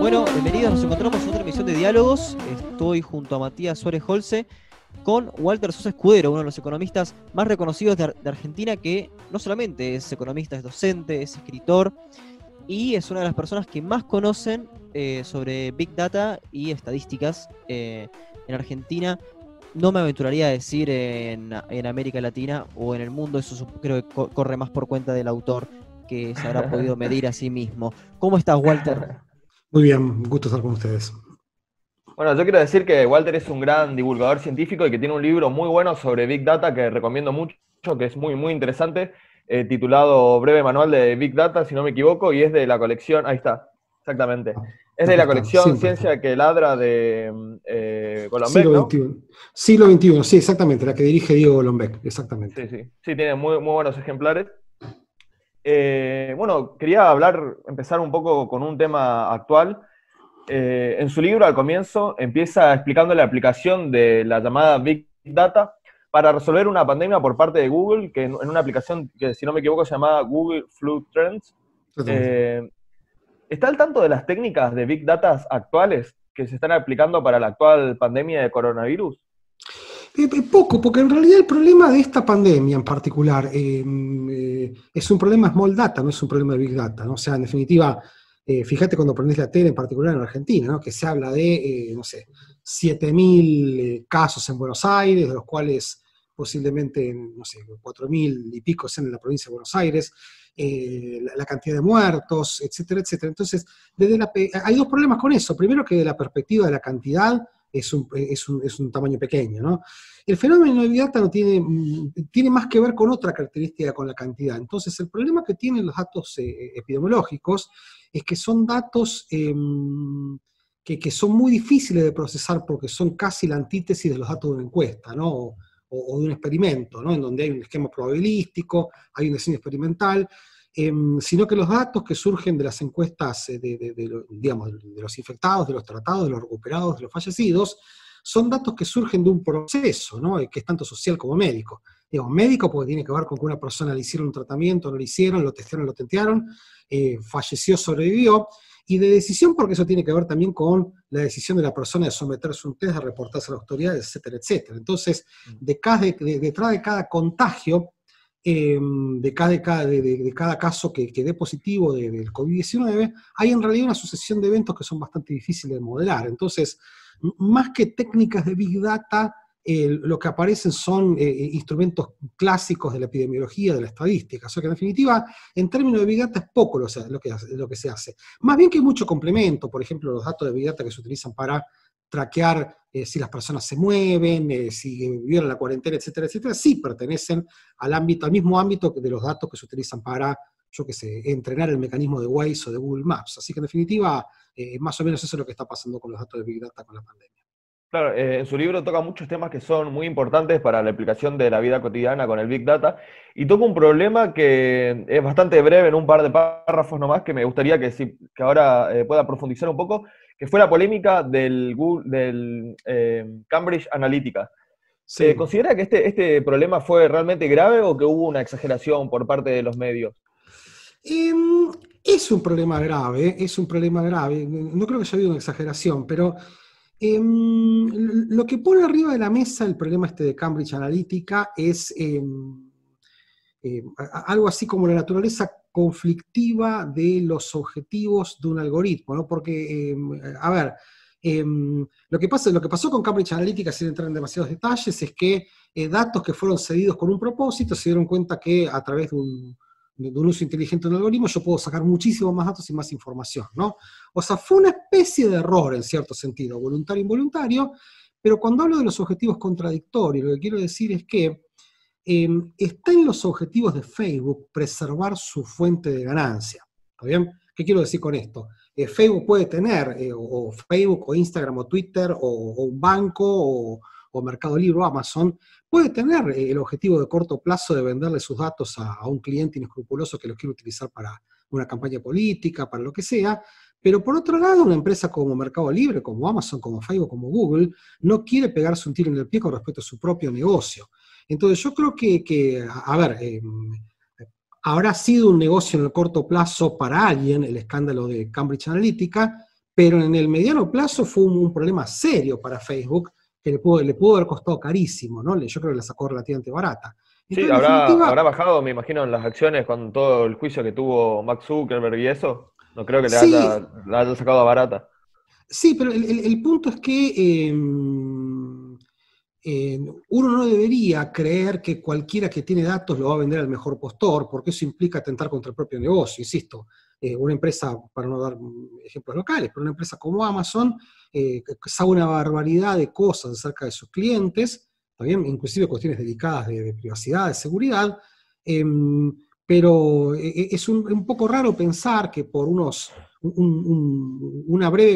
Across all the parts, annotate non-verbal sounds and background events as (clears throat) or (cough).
Bueno, bienvenidos, nos encontramos en otra emisión de Diálogos. Estoy junto a Matías Suárez Holce con Walter Sosa Escudero, uno de los economistas más reconocidos de, Argentina, que no solamente es economista, es docente, es escritor y es una de las personas que más conocen eh, sobre Big Data y estadísticas eh, en Argentina. No me aventuraría a decir en, América Latina o en el mundo, eso creo que co corre más por cuenta del autor que se habrá podido (laughs) medir a sí mismo. ¿Cómo estás, Walter? Muy bien, gusto estar con ustedes. Bueno, yo quiero decir que Walter es un gran divulgador científico y que tiene un libro muy bueno sobre Big Data que recomiendo mucho, que es muy, muy interesante eh, titulado Breve Manual de Big Data, si no me equivoco, y es de la colección, ahí está, exactamente. Ah, es de la colección Ciencia que ladra de eh, Golombek, Siglo XXI. Siglo XXI, sí, exactamente, la que dirige Diego Golombek, exactamente. Sí, sí, sí, tiene muy, muy buenos ejemplares. Eh, bueno, quería hablar, empezar un poco con un tema actual. Eh, en su libro, al comienzo, empieza explicando la aplicación de la llamada Big Data para resolver una pandemia por parte de Google, que en, una aplicación que, si no me equivoco, se llama Google Flu Trends. Eh, ¿Está al tanto de las técnicas de Big Data actuales que se están aplicando para la actual pandemia de coronavirus? Eh, eh, poco, porque en realidad el problema de esta pandemia en particular es un problema small data, no es un problema de big data. ¿no? O sea, en definitiva, fíjate cuando prendés la tele, en particular en Argentina, ¿no? que se habla de, no sé, 7.000 eh, casos en Buenos Aires, de los cuales posiblemente, no sé, 4.000 y pico sean en la provincia de Buenos Aires, eh, la, cantidad de muertos, etcétera, etcétera. Entonces, desde la, hay dos problemas con eso. Primero que de la perspectiva de la cantidad es un, es un, es un tamaño pequeño, ¿no? El fenómeno de Data no tiene, mm, tiene más que ver con otra característica, con la cantidad. Entonces, el problema que tienen los datos eh, epidemiológicos es que son datos em, que, son muy difíciles de procesar porque son casi la antítesis de los datos de una encuesta, ¿no? O, de un experimento, ¿no? En donde hay un esquema probabilístico, hay un diseño experimental, em, sino que los datos que surgen de las encuestas eh, de, digamos, de los infectados, de los tratados, de los recuperados, de los fallecidos, son datos que surgen de un proceso, ¿no? que es tanto social como médico. Digo, médico porque tiene que ver con que una persona le hicieron un tratamiento, no le hicieron, lo testearon, lo tentearon, eh, falleció, sobrevivió, y de decisión, porque eso tiene que ver también con la decisión de la persona de someterse a un test, de reportarse a las autoridades, etcétera, etcétera. Entonces, mm. detrás de, cada contagio, em, de, cada, de, cada, caso que, dé positivo del COVID-19, hay en realidad una sucesión de eventos que son bastante difíciles de modelar. Entonces, más que técnicas de Big Data, lo que aparecen son eh, eh, instrumentos clásicos de la epidemiología, de la estadística. O sea que en definitiva, en términos de Big Data es poco lo, que, lo que se hace. Más bien que hay mucho complemento, por ejemplo, los datos de Big Data que se utilizan para traquear eh, si las personas se mueven, si vivieron la cuarentena, etcétera, etcétera, sí pertenecen al ámbito, al mismo ámbito de los datos que se utilizan para, yo qué sé, entrenar el mecanismo de Waze o de Google Maps. Así que en definitiva, más o menos eso es lo que está pasando con los datos de Big Data con la pandemia. Claro, eh, en su libro toca muchos temas que son muy importantes para la aplicación de la vida cotidiana con el Big Data y toca un problema que es bastante breve en un par de párrafos nomás que me gustaría que, si, que ahora eh, pueda profundizar un poco, que fue la polémica del, del eh, Cambridge Analytica. ¿Se considera que este, este problema fue realmente grave o que hubo una exageración por parte de los medios? Em, es un problema grave, es un problema grave. No creo que haya habido una exageración, pero... Em, lo que pone arriba de la mesa el problema este de Cambridge Analytica es em, em, algo así como la naturaleza conflictiva de los objetivos de un algoritmo, ¿no? Porque, a ver, lo, que pasa, lo que pasó con Cambridge Analytica, sin entrar en demasiados detalles, es que eh, datos que fueron cedidos con un propósito se dieron cuenta que a través de un, uso inteligente de un algoritmo, yo puedo sacar muchísimo más datos y más información, ¿no? O sea, fue una especie de error en cierto sentido, voluntario e involuntario, pero cuando hablo de los objetivos contradictorios, lo que quiero decir es que em, está en los objetivos de Facebook preservar su fuente de ganancia, ¿está bien? ¿Qué quiero decir con esto? Eh, Facebook puede tener, eh, o, Facebook, o Instagram, o Twitter, o, un banco, o, Mercado Libre, o Amazon, puede tener eh, el objetivo de corto plazo de venderle sus datos a, un cliente inescrupuloso que los quiere utilizar para una campaña política, para lo que sea, pero por otro lado, una empresa como Mercado Libre, como Amazon, como Facebook, como Google, no quiere pegarse un tiro en el pie con respecto a su propio negocio. Entonces yo creo que, a ver, em, habrá sido un negocio en el corto plazo para alguien, el escándalo de Cambridge Analytica, pero en el mediano plazo fue un, problema serio para Facebook, que le pudo, le pudo haber costado carísimo, ¿no? Yo creo que la sacó relativamente barata. sí, habrá, bajado, me imagino, en las acciones con todo el juicio que tuvo Max Zuckerberg y eso. No creo que le, haya, haya, sacado a barata. Sí, pero el, punto es que em, uno no debería creer que cualquiera que tiene datos lo va a vender al mejor postor, porque eso implica atentar contra el propio negocio. Insisto, eh, una empresa, para no dar ejemplos locales, pero una empresa como Amazon eh, sabe una barbaridad de cosas acerca de sus clientes, también inclusive cuestiones delicadas de, privacidad, de seguridad, em, pero eh, es un, poco raro pensar que por unos una breve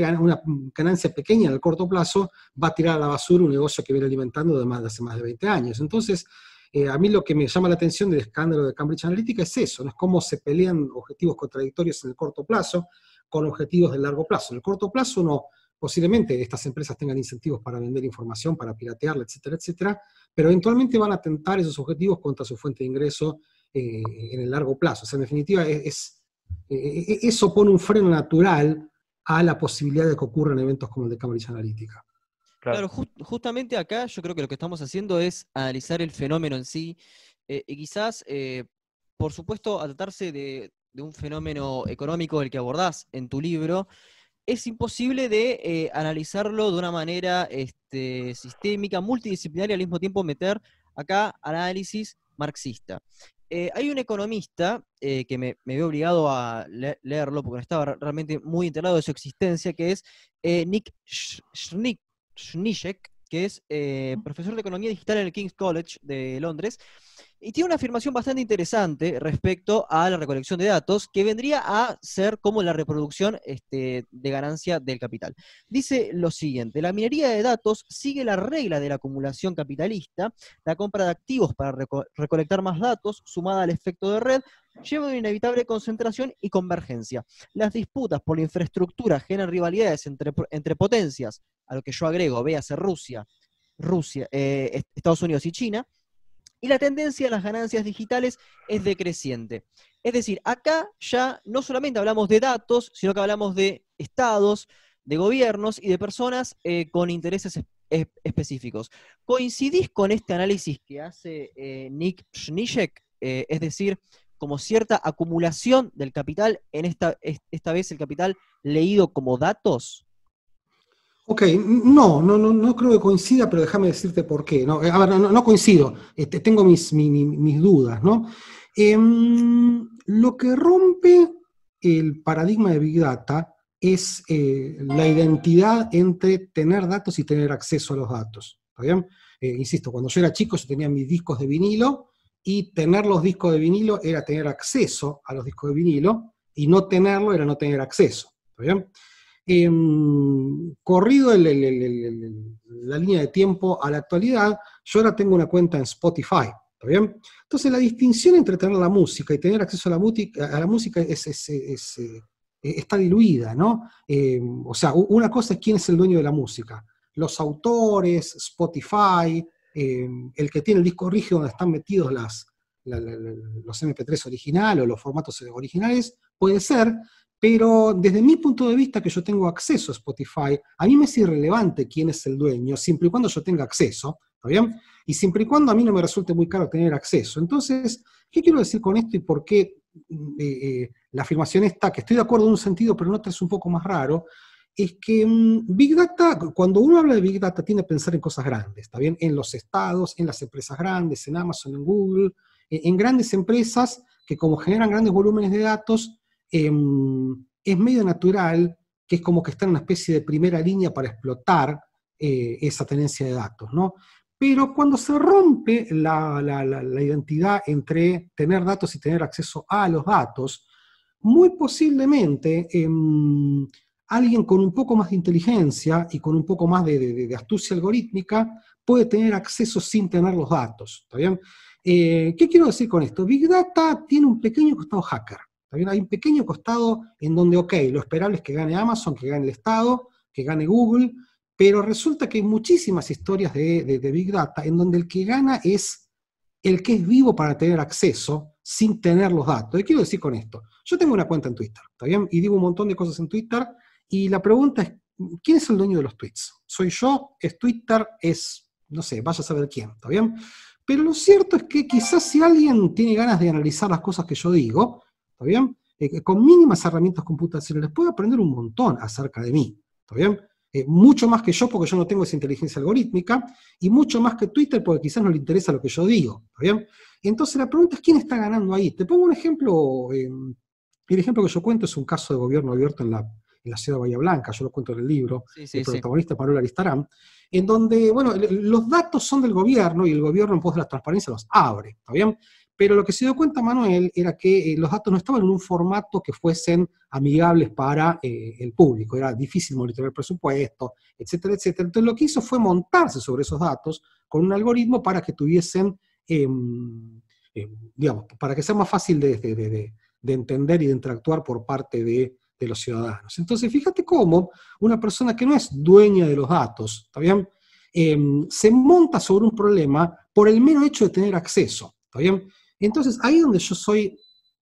ganancia pequeña en el corto plazo va a tirar a la basura un negocio que viene alimentando de, más, hace más de 20 años. Entonces, eh, a mí lo que me llama la atención del escándalo de Cambridge Analytica es eso, ¿no? es cómo se pelean objetivos contradictorios en el corto plazo con objetivos de largo plazo. En el corto plazo no, posiblemente estas empresas tengan incentivos para vender información, para piratearla, etcétera, etcétera, pero eventualmente van a atentar esos objetivos contra su fuente de ingreso eh, en el largo plazo. O sea, en definitiva, es, eh, eso pone un freno natural a la posibilidad de que ocurran eventos como el de Cambridge Analytica. Claro, justamente acá yo creo que lo que estamos haciendo es analizar el fenómeno en sí. Eh, y quizás, eh, por supuesto, al tratarse de, un fenómeno económico el que abordás en tu libro, es imposible de eh, analizarlo de una manera este, sistémica, multidisciplinaria, al mismo tiempo meter acá análisis marxista. Hay un economista que me, veo obligado a leerlo porque estaba realmente muy enterado de su existencia, que es Nick Schnick, Schnishek, que es eh, profesor de Economía Digital en el King's College de Londres, y tiene una afirmación bastante interesante respecto a la recolección de datos, que vendría a ser como la reproducción este, de ganancia del capital. Dice lo siguiente, la minería de datos sigue la regla de la acumulación capitalista, la compra de activos para recolectar más datos, sumada al efecto de red, lleva a una inevitable concentración y convergencia. Las disputas por la infraestructura generan rivalidades entre, entre potencias, a lo que yo agrego, véase Rusia, Rusia, eh, Estados Unidos y China, y la tendencia a las ganancias digitales es decreciente. Es decir, acá ya no solamente hablamos de datos, sino que hablamos de estados, de gobiernos y de personas eh, con intereses específicos. ¿Coincidís con este análisis que hace eh, Nick Schnishek? es decir, como cierta acumulación del capital, en esta, esta vez el capital leído como datos? Ok, no, no, no, no creo que coincida, pero déjame decirte por qué. No, a ver, no, coincido, este, tengo mis, mis, dudas, ¿no? Em, lo que rompe el paradigma de Big Data es eh, la identidad entre tener datos y tener acceso a los datos. ¿Está bien? Eh, insisto, cuando yo era chico yo tenía mis discos de vinilo y tener los discos de vinilo era tener acceso a los discos de vinilo y no tenerlo era no tener acceso. ¿Está bien? Em, corrido la línea de tiempo a la actualidad, yo ahora tengo una cuenta en Spotify. ¿Está bien? Entonces la distinción entre tener la música y tener acceso a la, música es, está diluida, ¿no? Em, o sea, una cosa es quién es el dueño de la música. Los autores, Spotify, em, el que tiene el disco rígido donde están metidos las, los MP3 originales o los formatos originales, puede ser, pero desde mi punto de vista, que yo tengo acceso a Spotify, a mí me es irrelevante quién es el dueño, siempre y cuando yo tenga acceso, ¿está bien? Y siempre y cuando a mí no me resulte muy caro tener acceso. Entonces, ¿qué quiero decir con esto y por qué mm, eh, eh, la afirmación está, que estoy de acuerdo en un sentido, pero en otro es un poco más raro? Es que mm, Big Data, cuando uno habla de Big Data, tiene que pensar en cosas grandes, ¿está bien? En los estados, en las empresas grandes, en Amazon, en Google, en grandes empresas que como generan grandes volúmenes de datos, Em, es medio natural que es como que está en una especie de primera línea para explotar eh, esa tenencia de datos, ¿no? Pero cuando se rompe la, identidad entre tener datos y tener acceso a los datos, muy posiblemente em, alguien con un poco más de inteligencia y con un poco más de, astucia algorítmica puede tener acceso sin tener los datos. ¿Está bien? Eh, ¿Qué quiero decir con esto? Big Data tiene un pequeño costado hacker. Hay un pequeño costado en donde, ok, lo esperable es que gane Amazon, que gane el Estado, que gane Google, pero resulta que hay muchísimas historias de, Big Data en donde el que gana es el que es vivo para tener acceso sin tener los datos. ¿Qué quiero decir con esto? Yo tengo una cuenta en Twitter, ¿está bien? Y digo un montón de cosas en Twitter, y la pregunta es, ¿quién es el dueño de los tweets? ¿Soy yo? ¿Es Twitter? ¿Es, no sé, vaya a saber quién, ¿está bien? Pero lo cierto es que quizás si alguien tiene ganas de analizar las cosas que yo digo, ¿está bien? Eh, con mínimas herramientas computacionales puede aprender un montón acerca de mí, ¿está bien? Eh, mucho más que yo porque yo no tengo esa inteligencia algorítmica, y mucho más que Twitter porque quizás no le interesa lo que yo digo, ¿está bien? Entonces la pregunta es quién está ganando ahí. Te pongo un ejemplo, eh, el ejemplo que yo cuento es un caso de gobierno abierto en la, en la ciudad de Bahía Blanca, yo lo cuento en el libro, el protagonista Manuel Aristarán, en donde, bueno, los datos son del gobierno y el gobierno en pos de la transparencia los abre, ¿está bien? Pero lo que se dio cuenta Manuel era que eh, los datos no estaban en un formato que fuesen amigables para eh, el público, era difícil monitorear el presupuesto, etcétera, etcétera. Entonces lo que hizo fue montarse sobre esos datos con un algoritmo para que tuviesen, em, em, digamos, para que sea más fácil de, entender y de interactuar por parte de, los ciudadanos. Entonces fíjate cómo una persona que no es dueña de los datos, ¿está bien? Em, se monta sobre un problema por el mero hecho de tener acceso, ¿está bien? Entonces, ahí donde yo soy,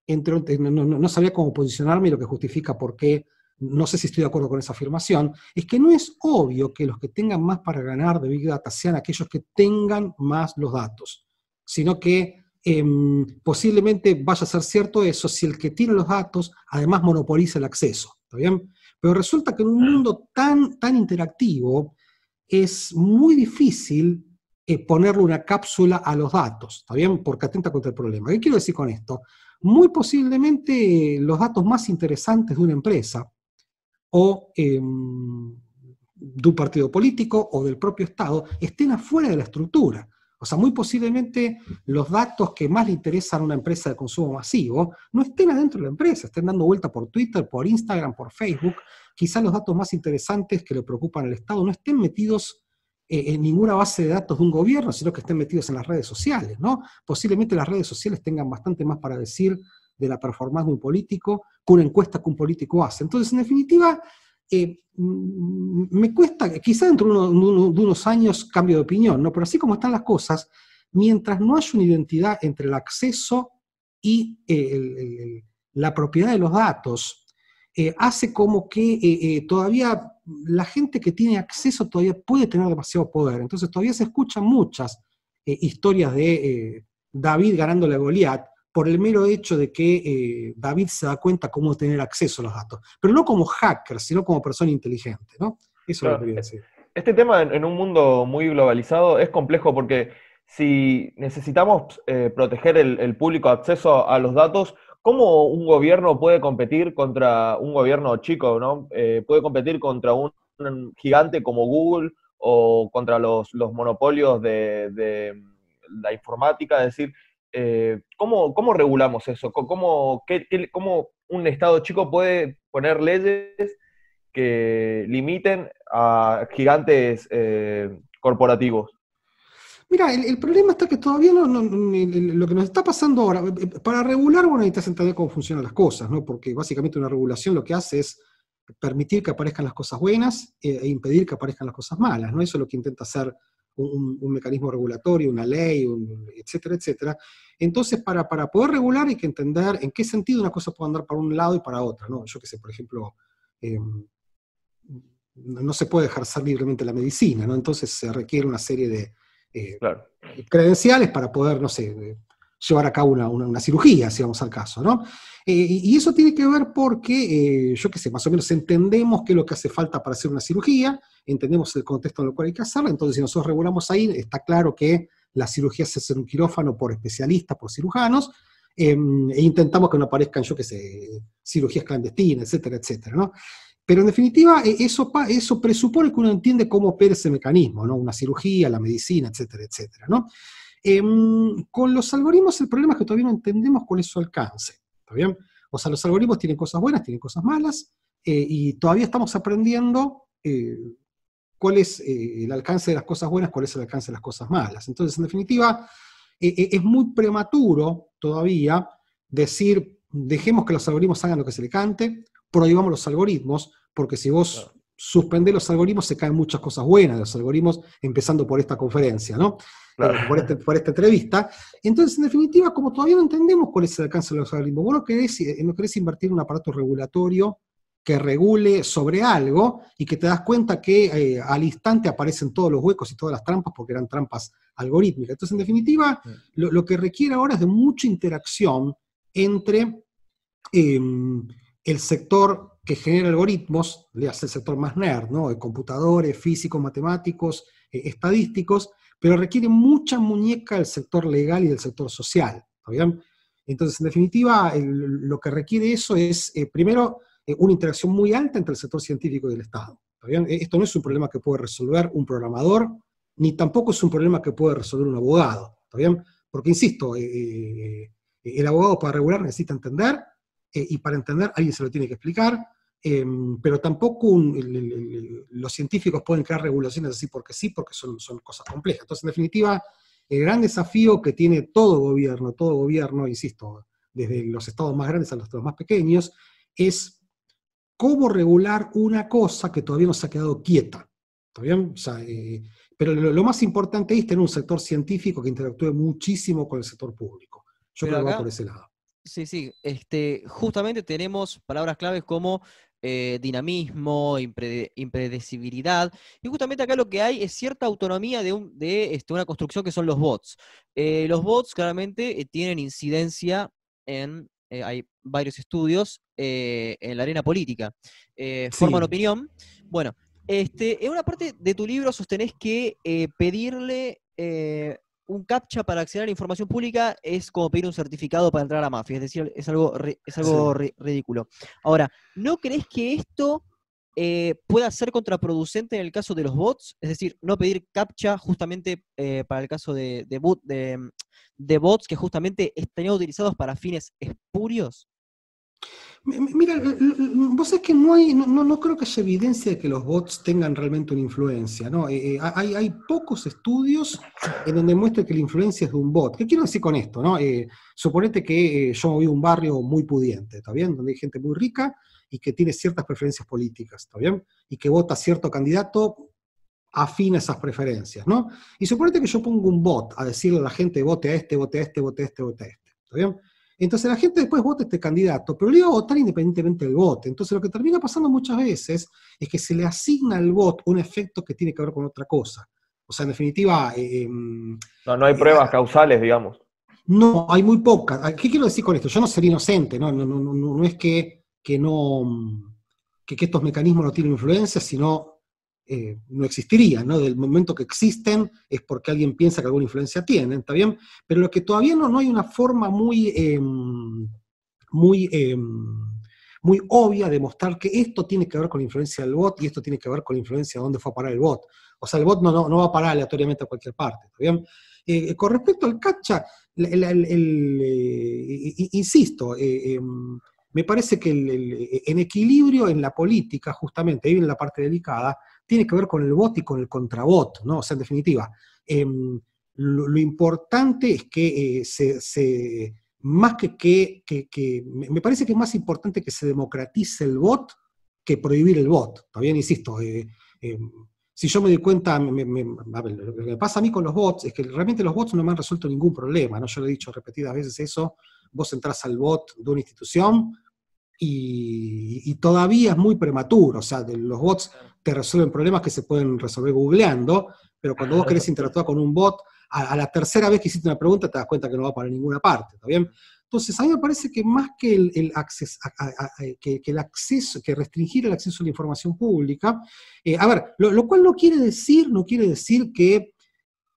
entre, no, sabía cómo posicionarme y lo que justifica por qué, no sé si estoy de acuerdo con esa afirmación, es que no es obvio que los que tengan más para ganar de Big Data sean aquellos que tengan más los datos, sino que em, posiblemente vaya a ser cierto eso si el que tiene los datos además monopoliza el acceso, ¿está bien? Pero resulta que en un mundo tan, tan interactivo es muy difícil ponerle una cápsula a los datos, ¿está bien? Porque atenta contra el problema. ¿Qué quiero decir con esto? Muy posiblemente los datos más interesantes de una empresa o em, de un partido político o del propio Estado estén afuera de la estructura. O sea, muy posiblemente los datos que más le interesan a una empresa de consumo masivo no estén adentro de la empresa, estén dando vuelta por Twitter, por Instagram, por Facebook. Quizás los datos más interesantes que le preocupan al Estado no estén metidos eh, en ninguna base de datos de un gobierno, sino que estén metidos en las redes sociales. Posiblemente las redes sociales tengan bastante más para decir de la performance de un político que una encuesta que un político hace. Entonces, en definitiva, eh, mm, me cuesta, quizá dentro de, unos años cambio de opinión, ¿no? Pero así como están las cosas, mientras no haya una identidad entre el acceso y eh, la propiedad de los datos, hace como que todavía la gente que tiene acceso todavía puede tener demasiado poder. Entonces todavía se escuchan muchas eh, historias de eh, David ganándole a Goliat por el mero hecho de que eh, David se da cuenta cómo tener acceso a los datos. Pero no como hacker, sino como persona inteligente, ¿no? Eso es lo que quería decir. Este tema en, un mundo muy globalizado es complejo porque si necesitamos proteger el público acceso a los datos, ¿Cómo un gobierno puede competir contra un gobierno chico, ¿no? Eh, puede competir contra un, gigante como Google o contra los, monopolios de, la informática? Es decir, eh, ¿cómo, regulamos eso? ¿Cómo, ¿Cómo un Estado chico puede poner leyes que limiten a gigantes eh, corporativos? Mira, el, problema está que todavía lo que nos está pasando ahora, eh, para regular, bueno, necesitas entender cómo funcionan las cosas, ¿no? Porque básicamente una regulación lo que hace es permitir que aparezcan las cosas buenas e impedir que aparezcan las cosas malas, ¿no? Eso es lo que intenta hacer un, mecanismo regulatorio, una ley, etcétera, etcétera. Entonces, para, para, poder regular hay que entender en qué sentido una cosa puede andar para un lado y para otro, ¿no? Yo qué sé, por ejemplo, em, no se puede ejercer libremente la medicina, ¿no? Entonces se requiere una serie de eh, credenciales para poder, no sé, eh, llevar a cabo una, cirugía, si vamos al caso, ¿no? Eh, y eso tiene que ver porque, yo qué sé, más o menos entendemos qué es lo que hace falta para hacer una cirugía, entendemos el contexto en el cual hay que hacerla, entonces si nosotros regulamos ahí, está claro que la cirugía se hace en un quirófano por especialistas, por cirujanos, em, e intentamos que no aparezcan, yo qué sé, cirugías clandestinas, etcétera, etcétera, ¿no? Pero en definitiva, e, eso, eso presupone que uno entiende cómo opera ese mecanismo, ¿no? Una cirugía, la medicina, etcétera, etcétera, ¿no? Em, con los algoritmos el problema es que todavía no entendemos cuál es su alcance, ¿está bien? O sea, los algoritmos tienen cosas buenas, tienen cosas malas, eh, y todavía estamos aprendiendo eh, cuál es eh, el alcance de las cosas buenas, cuál es el alcance de las cosas malas. Entonces, en definitiva, es muy prematuro todavía decir, dejemos que los algoritmos hagan lo que se le cante, prohibamos los algoritmos, porque si vos suspender los algoritmos se caen muchas cosas buenas de los algoritmos, empezando por esta conferencia, ¿no? Por, este, por, esta entrevista. Entonces, en definitiva, como todavía no entendemos cuál es el alcance de los algoritmos, vos no querés, eh, no querés invertir en un aparato regulatorio que regule sobre algo y que te das cuenta que eh, al instante aparecen todos los huecos y todas las trampas porque eran trampas algorítmicas. Entonces, en definitiva, lo, que requiere ahora es de mucha interacción entre em, el sector que genera algoritmos, le hace el sector más nerd, ¿no? De computadores, físicos, matemáticos, eh, estadísticos, pero requiere mucha muñeca del sector legal y del sector social. bien? Entonces, en definitiva, lo que requiere eso es, eh, primero, eh, una interacción muy alta entre el sector científico y el Estado. bien? Esto no es un problema que puede resolver un programador, ni tampoco es un problema que puede resolver un abogado. bien? Porque, insisto, el abogado para regular necesita entender, y para entender alguien se lo tiene que explicar, Em, pero tampoco los científicos pueden crear regulaciones así porque sí, porque son, son cosas complejas. Entonces, en definitiva, el gran desafío que tiene todo gobierno, todo gobierno, insisto, desde los estados más grandes a los estados más pequeños, es cómo regular una cosa que todavía no se ha quedado quieta. ¿Está bien? Eh, pero lo, más importante es tener un sector científico que interactúe muchísimo con el sector público. Yo creo que va por ese lado. Sí, sí, este, justamente tenemos palabras claves como eh, dinamismo, impredecibilidad. Y justamente acá lo que hay es cierta autonomía de, un, de este, una construcción que son los bots. Eh, los bots claramente eh, tienen incidencia en, hay varios estudios, en la arena política. Forman opinión. Bueno, este, en una parte de tu libro sostenés que pedirle un captcha para acceder a la información pública es como pedir un certificado para entrar a mafia, es decir, es algo, es algo ridículo. Ahora, ¿no crees que esto eh, pueda ser contraproducente en el caso de los bots? Es decir, no pedir captcha justamente eh, para el caso de, de, bots que justamente estarían utilizados para fines espurios. Mira, vos sabés que no, hay, no, no, creo que haya evidencia de que los bots tengan realmente una influencia. ¿no? Eh, eh, hay, hay, pocos estudios en donde muestre que la influencia es de un bot. ¿Qué quiero decir con esto? No? Eh, suponete que yo vivo un barrio muy pudiente, ¿está bien? Donde hay gente muy rica y que tiene ciertas preferencias políticas, ¿está bien? Y que vota cierto candidato afín a esas preferencias, ¿no? Y suponete que yo pongo un bot a decirle a la gente vote a este, vote a este, vote a este, vote a este, ¿está bien? Entonces la gente después vota este candidato, pero le iba a votar independientemente del voto. Entonces lo que termina pasando muchas veces es que se le asigna al voto un efecto que tiene que ver con otra cosa. O sea, en definitiva... Eh, em, no, no hay pruebas eh, causales, digamos. No, hay muy pocas. ¿Qué quiero decir con esto? Yo no sería inocente, no, no, no, no, no es que, que no que, que, estos mecanismos no tienen influencia, sino eh, no existirían, ¿no? Del momento que existen es porque alguien piensa que alguna influencia tienen, ¿está bien? Pero lo que todavía no, no hay una forma muy, em, muy, em, muy obvia de mostrar que esto tiene que ver con la influencia del bot y esto tiene que ver con la influencia de dónde fue a parar el bot. O sea, el bot no, no, va a parar aleatoriamente a cualquier parte, ¿está bien? Eh, con respecto al captcha, eh, insisto, em, me parece que en equilibrio en la política, justamente, ahí viene la parte delicada, tiene que ver con el bot y con el contrabot, ¿no? O sea, en definitiva, em, lo, importante es que eh, se, más que que, me parece que es más importante que se democratice el bot que prohibir el bot. Todavía insisto, eh, em, si yo me doy cuenta, lo que pasa a mí con los bots es que realmente los bots no me han resuelto ningún problema, ¿no? Yo lo he dicho repetidas veces eso, vos entras al bot de una institución, y, todavía es muy prematuro. O sea, los bots te resuelven problemas que se pueden resolver googleando, pero cuando vos querés (laughs) interactuar con un bot, a, la tercera vez que hiciste una pregunta te das cuenta que no va para ninguna parte, ¿está bien? Entonces, a mí me parece que más que el, acceso, que, el acceso, que restringir el acceso a la información pública, eh, a ver, lo, cual no quiere decir, no quiere decir que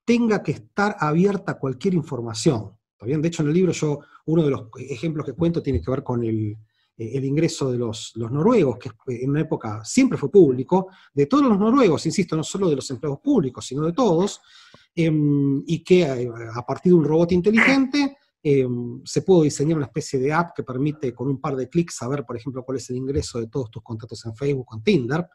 tenga que estar abierta cualquier información, ¿está bien? De hecho, en el libro yo, uno de los ejemplos que cuento tiene que ver con el, eh, el ingreso de los, noruegos, que en una época siempre fue público, de todos los noruegos, insisto, no solo de los empleados públicos, sino de todos, em, y que eh, a, partir de un robot inteligente em, se pudo diseñar una especie de app que permite con un par de clics saber, por ejemplo, cuál es el ingreso de todos tus contactos en Facebook o en Tinder,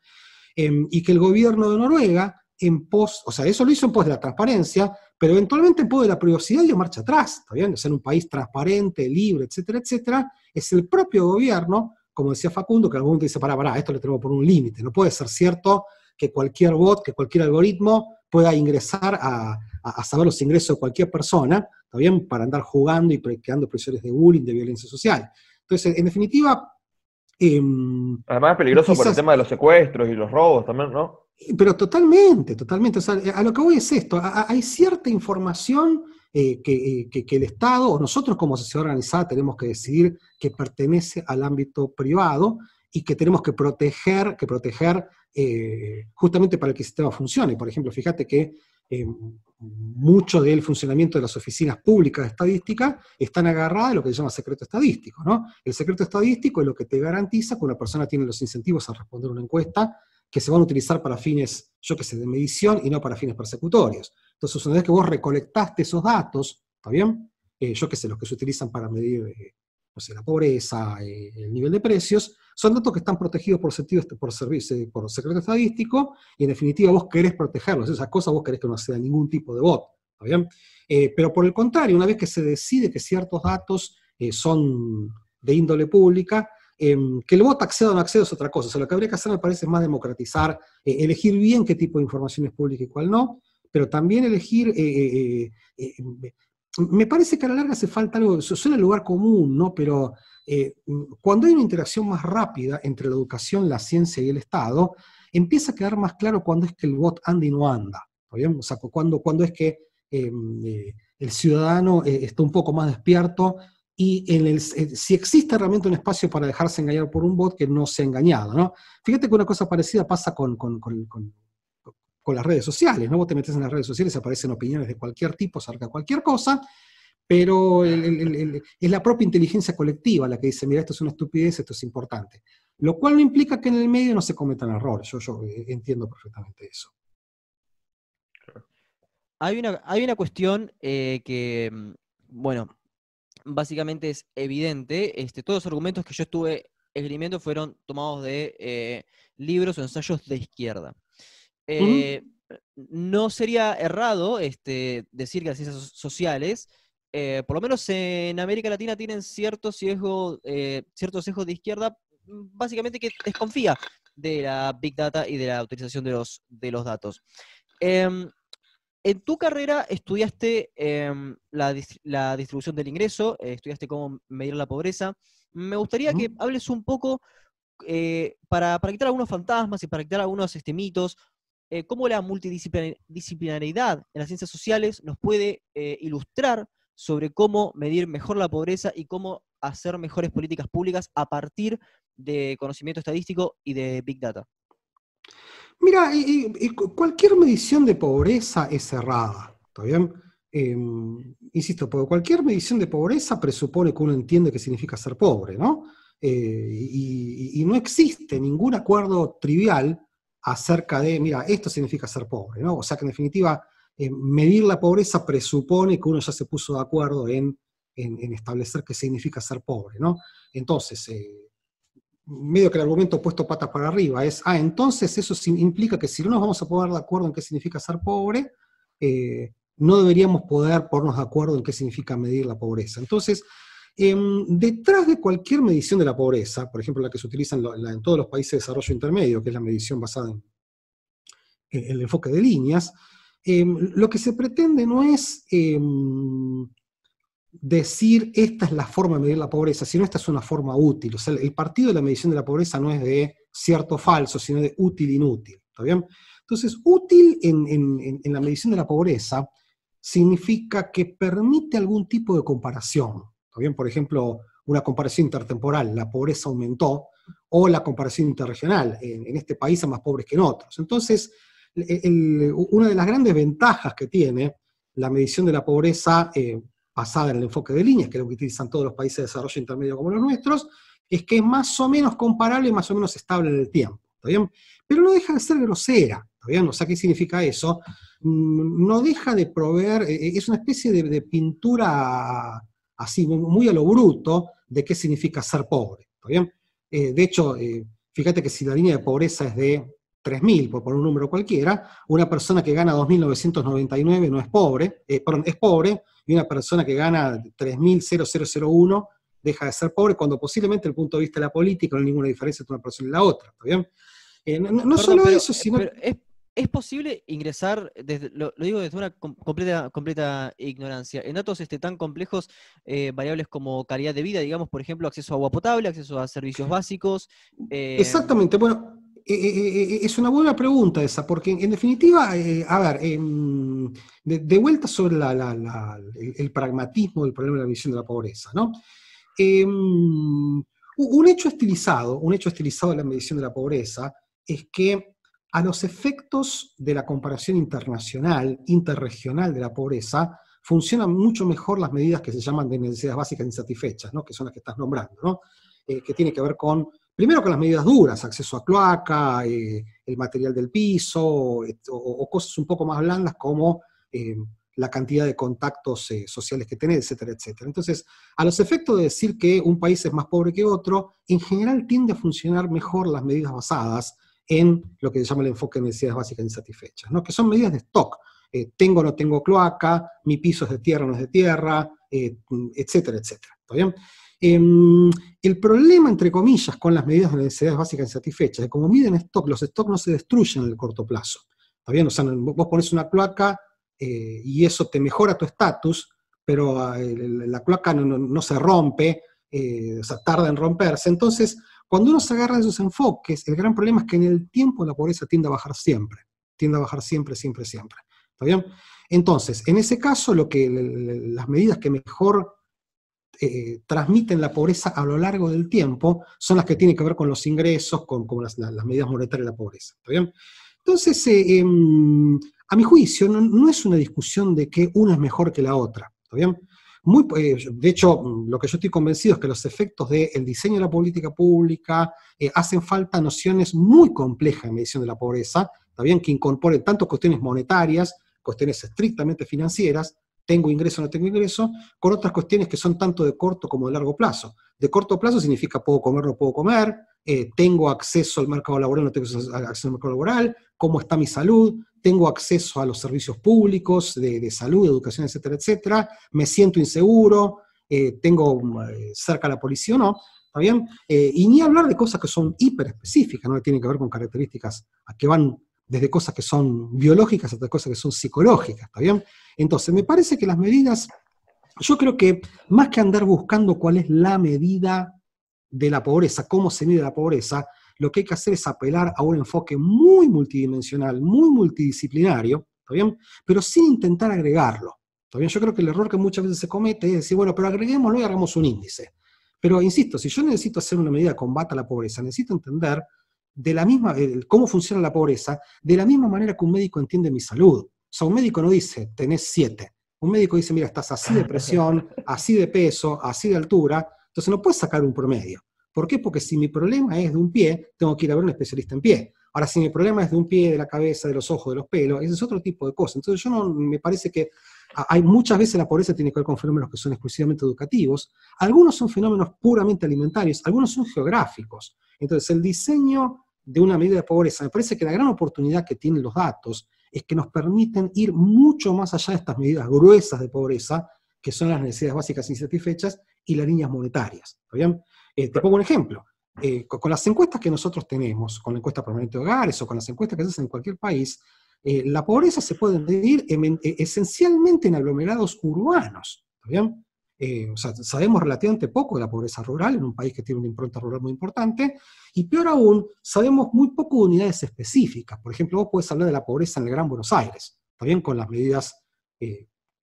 em, y que el gobierno de Noruega en pos, o sea, eso lo hizo en pos de la transparencia, pero eventualmente en pos de la privacidad dio marcha atrás, ¿está bien? Es en un país transparente, libre, etcétera, etcétera, es el propio gobierno como decía Facundo, que algún momento dice, pará, pará, esto le tenemos por un límite. No puede ser cierto que cualquier bot, que cualquier algoritmo pueda ingresar a, saber los ingresos de cualquier persona, ¿está Para andar jugando y creando presiones de bullying, de violencia social. Entonces, en definitiva... Em, Además es peligroso por el tema de los secuestros y los robos también, ¿no? Pero totalmente, totalmente. A lo que voy es esto, hay cierta información eh, eh, que, el Estado o nosotros como sociedad organizada tenemos que decidir que pertenece al ámbito privado y que tenemos que proteger, que proteger eh, justamente para que el sistema funcione. Por ejemplo, fíjate que mucho del funcionamiento de las oficinas públicas de estadística están agarradas a lo que se llama secreto estadístico. ¿no? El secreto estadístico es lo que te garantiza que una persona tiene los incentivos a responder una encuesta que se van a utilizar para fines, yo qué sé, de medición y no para fines persecutorios. Entonces, una vez que vos recolectaste esos datos, ¿está bien? Eh, yo qué sé, los que se utilizan para medir, eh, la pobreza, eh, el nivel de precios, son datos que están protegidos por, sentido, por, servicio, por secreto estadístico, y en definitiva vos querés protegerlos. Esas cosas vos querés que no sea ningún tipo de bot, ¿está bien? pero por el contrario, una vez que se decide que ciertos datos son de índole pública, Em, que el bot acceda o no acceda es otra cosa. O sea, lo que habría que hacer me parece más democratizar, eh, elegir bien qué tipo de información es pública y cuál no, pero también elegir... Eh, eh, me parece que a la larga hace falta algo, suena el lugar común, ¿no? Pero cuando hay una interacción más rápida entre la educación, la ciencia y el Estado, empieza a quedar más claro cuándo es que el bot anda y no anda. ¿está O sea, cuando es que em, el ciudadano está un poco más despierto y eh, si existe realmente un espacio para dejarse engañar por un bot que no sea engañado, ¿no? Fíjate que una cosa parecida pasa con, con, con, con las redes sociales, ¿no? Vos te metes en las redes sociales, aparecen opiniones de cualquier tipo acerca de cualquier cosa, pero es la propia inteligencia colectiva la que dice, mira, esto es una estupidez, esto es importante. Lo cual no implica que en el medio no se cometan errores, yo, yo eh, entiendo perfectamente eso. Hay una, hay una cuestión eh, que, mm, bueno, básicamente es evidente. Este, todos los argumentos que yo estuve esgrimiendo fueron tomados de eh, libros o ensayos de izquierda. Eh, no sería errado este, decir que las ciencias sociales, eh, por lo menos en América Latina, tienen cierto sesgo, cierto sesgo de izquierda, básicamente que desconfía de la Big Data y de la utilización de los, de los datos. En tu carrera estudiaste em, la, distribución del ingreso, eh, estudiaste cómo medir la pobreza. Me gustaría que hables un poco, eh, para, quitar algunos fantasmas y para quitar algunos este, mitos, eh, cómo la multidisciplinaridad en las ciencias sociales nos puede ilustrar sobre cómo medir mejor la pobreza y cómo hacer mejores políticas públicas a partir de conocimiento estadístico y de Big Data. Mira, cualquier medición de pobreza es errada, ¿está bien? Em, insisto, porque cualquier medición de pobreza presupone que uno entiende qué significa ser pobre, ¿no? Eh, y, no existe ningún acuerdo trivial acerca de, mira, esto significa ser pobre, ¿no? O sea que en definitiva, eh, medir la pobreza presupone que uno ya se puso de acuerdo en, establecer qué significa ser pobre, ¿no? Entonces, eh, medio que el argumento puesto patas para arriba, es, ah, entonces eso implica que si no nos vamos a poner de acuerdo en qué significa ser pobre, eh, no deberíamos poder ponernos de acuerdo en qué significa medir la pobreza. Entonces, em, detrás de cualquier medición de la pobreza, por ejemplo la que se utiliza en, todos los países de desarrollo intermedio, que es la medición basada en, el enfoque de líneas, em, lo que se pretende no es em, decir esta es la forma de medir la pobreza, sino esta es una forma útil. O sea, el partido de la medición de la pobreza no es de cierto o falso, sino de útil inútil. ¿Está bien? Entonces, útil en, la medición de la pobreza significa que permite algún tipo de comparación. ¿Está bien? Por ejemplo, una comparación intertemporal, la pobreza aumentó, o la comparación interregional, en, este país hay más pobres que en otros. Entonces, una de las grandes ventajas que tiene la medición de la pobreza eh, basada en el enfoque de líneas, que es lo que utilizan todos los países de desarrollo intermedio como los nuestros, es que es más o menos comparable y más o menos estable en el tiempo, ¿está bien? Pero no deja de ser grosera, ¿está bien? O sea, ¿qué significa eso? Mm, no deja de proveer, eh, eh, es una especie de, pintura así, muy a lo bruto, de qué significa ser pobre, ¿está bien? Eh, de hecho, fíjate que si la línea de pobreza es de 3.000, por poner un número cualquiera, una persona que gana 2.999 no es pobre, perdón, es pobre, y una persona que gana 3.0001 deja de ser pobre cuando posiblemente desde el punto de vista de la política no hay ninguna diferencia entre una persona y la otra, ¿está bien? Eh, no, solo eso, sino... ¿Es posible ingresar, desde, lo, digo desde una completa, completa ignorancia, en datos este, tan complejos, eh, variables como calidad de vida, digamos, por ejemplo, acceso a agua potable, acceso a servicios básicos? Eh, Exactamente, bueno, eh, es una buena pregunta esa, porque en, definitiva, a ver, em, de, vuelta sobre el, pragmatismo del problema de la visión de la pobreza, ¿no? Em, un hecho estilizado, un hecho estilizado de la medición de la pobreza es que a los efectos de la comparación internacional, interregional de la pobreza, funcionan mucho mejor las medidas que se llaman de necesidades básicas insatisfechas, ¿no? que son las que estás nombrando, ¿no? Eh, que tiene que ver con, primero con las medidas duras, acceso a cloaca, eh, el material del piso, o, cosas un poco más blandas como eh, la cantidad de contactos sociales que tenés, etcétera, etcétera. Entonces, a los efectos de decir que un país es más pobre que otro, en general tiende a funcionar mejor las medidas basadas en lo que se llama el enfoque de necesidades básicas insatisfechas, ¿no? que son medidas de stock. Eh, tengo o no tengo cloaca, mi piso es de tierra o no es de tierra, eh, etcétera, etcétera. ¿Está bien? Em, el problema, entre comillas, con las medidas de necesidades básicas insatisfechas, como miden stock, los stocks no se destruyen en el corto plazo. ¿Está bien? O sea, vos pones una cloaca eh, y eso te mejora tu estatus, pero la cloaca no, se rompe, o sea, tarda en romperse. Entonces, cuando uno se agarra de esos enfoques, el gran problema es que en el tiempo la pobreza tiende a bajar siempre, tiende a bajar siempre, siempre, siempre. ¿Está bien? Entonces, en ese caso, lo que, las medidas que mejor eh, transmiten la pobreza a lo largo del tiempo son las que tienen que ver con los ingresos, con, las, medidas monetarias de la pobreza. ¿Está bien? Entonces, eh, em, a mi juicio, no, es una discusión de que una es mejor que la otra. ¿Está bien? Eh, de hecho, lo que yo estoy convencido es que los efectos del diseño de la política pública hacen falta nociones muy complejas en medición de la pobreza, también que incorporen tanto cuestiones monetarias, cuestiones estrictamente financieras, tengo ingreso o no tengo ingreso, con otras cuestiones que son tanto de corto como de largo plazo. De corto plazo significa puedo comer o no puedo comer, eh, tengo acceso al mercado laboral o no tengo acceso al mercado laboral, cómo está mi salud, tengo acceso a los servicios públicos de, salud, educación, etcétera, etcétera, me siento inseguro, eh, tengo eh, cerca a la policía o no, ¿está bien? Y ni hablar de cosas que son hiper específicas, ¿no? tienen que ver con características que van desde cosas que son biológicas hasta cosas que son psicológicas, ¿está bien? Entonces, me parece que las medidas, yo creo que más que andar buscando cuál es la medida de la pobreza, cómo se mide la pobreza, lo que hay que hacer es apelar a un enfoque muy multidimensional, muy multidisciplinario, ¿está bien? Pero sin intentar agregarlo. ¿está bien? Yo creo que el error que muchas veces se comete es decir, bueno, pero agreguémoslo y hagamos un índice. Pero insisto, si yo necesito hacer una medida de combate a la pobreza, necesito entender de la misma, cómo funciona la pobreza de la misma manera que un médico entiende mi salud. O sea, un médico no dice, tenés siete. Un médico dice, mira, estás así de presión, (laughs) así de peso, así de altura. Entonces no puedes sacar un promedio. ¿Por qué? Porque si mi problema es de un pie, tengo que ir a ver a un especialista en pie. Ahora, si mi problema es de un pie, de la cabeza, de los ojos, de los pelos, ese es otro tipo de cosas. Entonces, yo no, me parece que hay muchas veces la pobreza tiene que ver con fenómenos que son exclusivamente educativos. Algunos son fenómenos puramente alimentarios, algunos son geográficos. Entonces, el diseño de una medida de pobreza, me parece que la gran oportunidad que tienen los datos es que nos permiten ir mucho más allá de estas medidas gruesas de pobreza, que son las necesidades básicas insatisfechas y las líneas monetarias. ¿Está bien? Eh, te pongo un ejemplo. Eh, con, las encuestas que nosotros tenemos, con la encuesta permanente de hogares o con las encuestas que se hacen en cualquier país, eh, la pobreza se puede medir esencialmente en aglomerados urbanos. bien? Sabemos relativamente poco de la pobreza rural en un país que tiene una impronta rural muy importante, y peor aún, sabemos muy poco de unidades específicas. Por ejemplo, vos puedes hablar de la pobreza en el Gran Buenos Aires, también con las medidas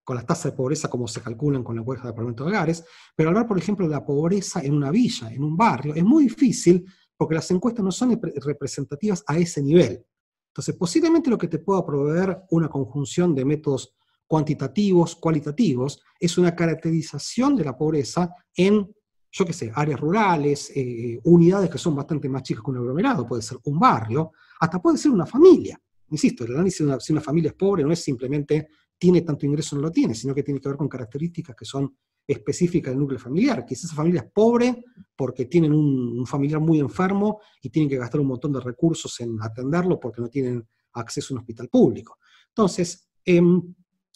con las tasas de pobreza como se calculan con la encuesta de Parlamento de Hogares, pero hablar, por ejemplo, de la pobreza en una villa, en un barrio, es muy difícil porque las encuestas no son representativas a ese nivel. Entonces, posiblemente lo que te pueda proveer una conjunción de métodos cuantitativos, cualitativos, es una caracterización de la pobreza en, yo qué sé, áreas rurales, eh, unidades que son bastante más chicas que un aglomerado, puede ser un barrio, hasta puede ser una familia. Insisto, el análisis de si una familia es pobre no es simplemente tiene tanto ingreso o no lo tiene, sino que tiene que ver con características que son específicas del núcleo familiar. Quizás esa familia es pobre porque tienen un, familiar muy enfermo y tienen que gastar un montón de recursos en atenderlo porque no tienen acceso a un hospital público. Entonces, em,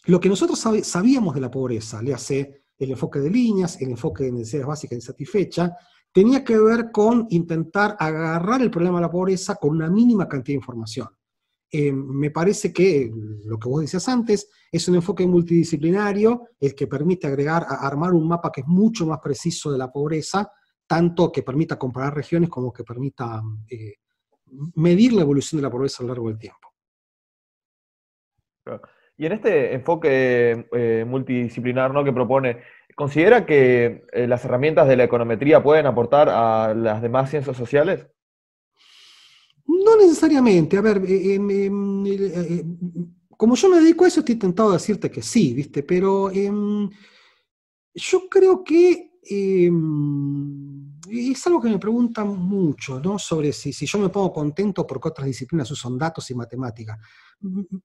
lo que nosotros sabíamos de la pobreza, le hace el enfoque de líneas, el enfoque de necesidades básicas insatisfechas, tenía que ver con intentar agarrar el problema de la pobreza con una mínima cantidad de información. Eh, me parece que lo que vos decías antes es un enfoque multidisciplinario, el que permite agregar, armar un mapa que es mucho más preciso de la pobreza, tanto que permita comparar regiones como que permita eh, medir la evolución de la pobreza a lo largo del tiempo. Y en este enfoque eh, multidisciplinar ¿no? que propone, ¿considera que las herramientas de la econometría pueden aportar a las demás ciencias sociales? No necesariamente. A ver, eh, em, em, eh, eh, como yo me dedico a eso, estoy tentado de decirte que sí, ¿viste? Pero em, yo creo que es algo que me preguntan mucho, ¿no? Sobre si, si yo me pongo contento porque otras disciplinas usan datos y matemáticas.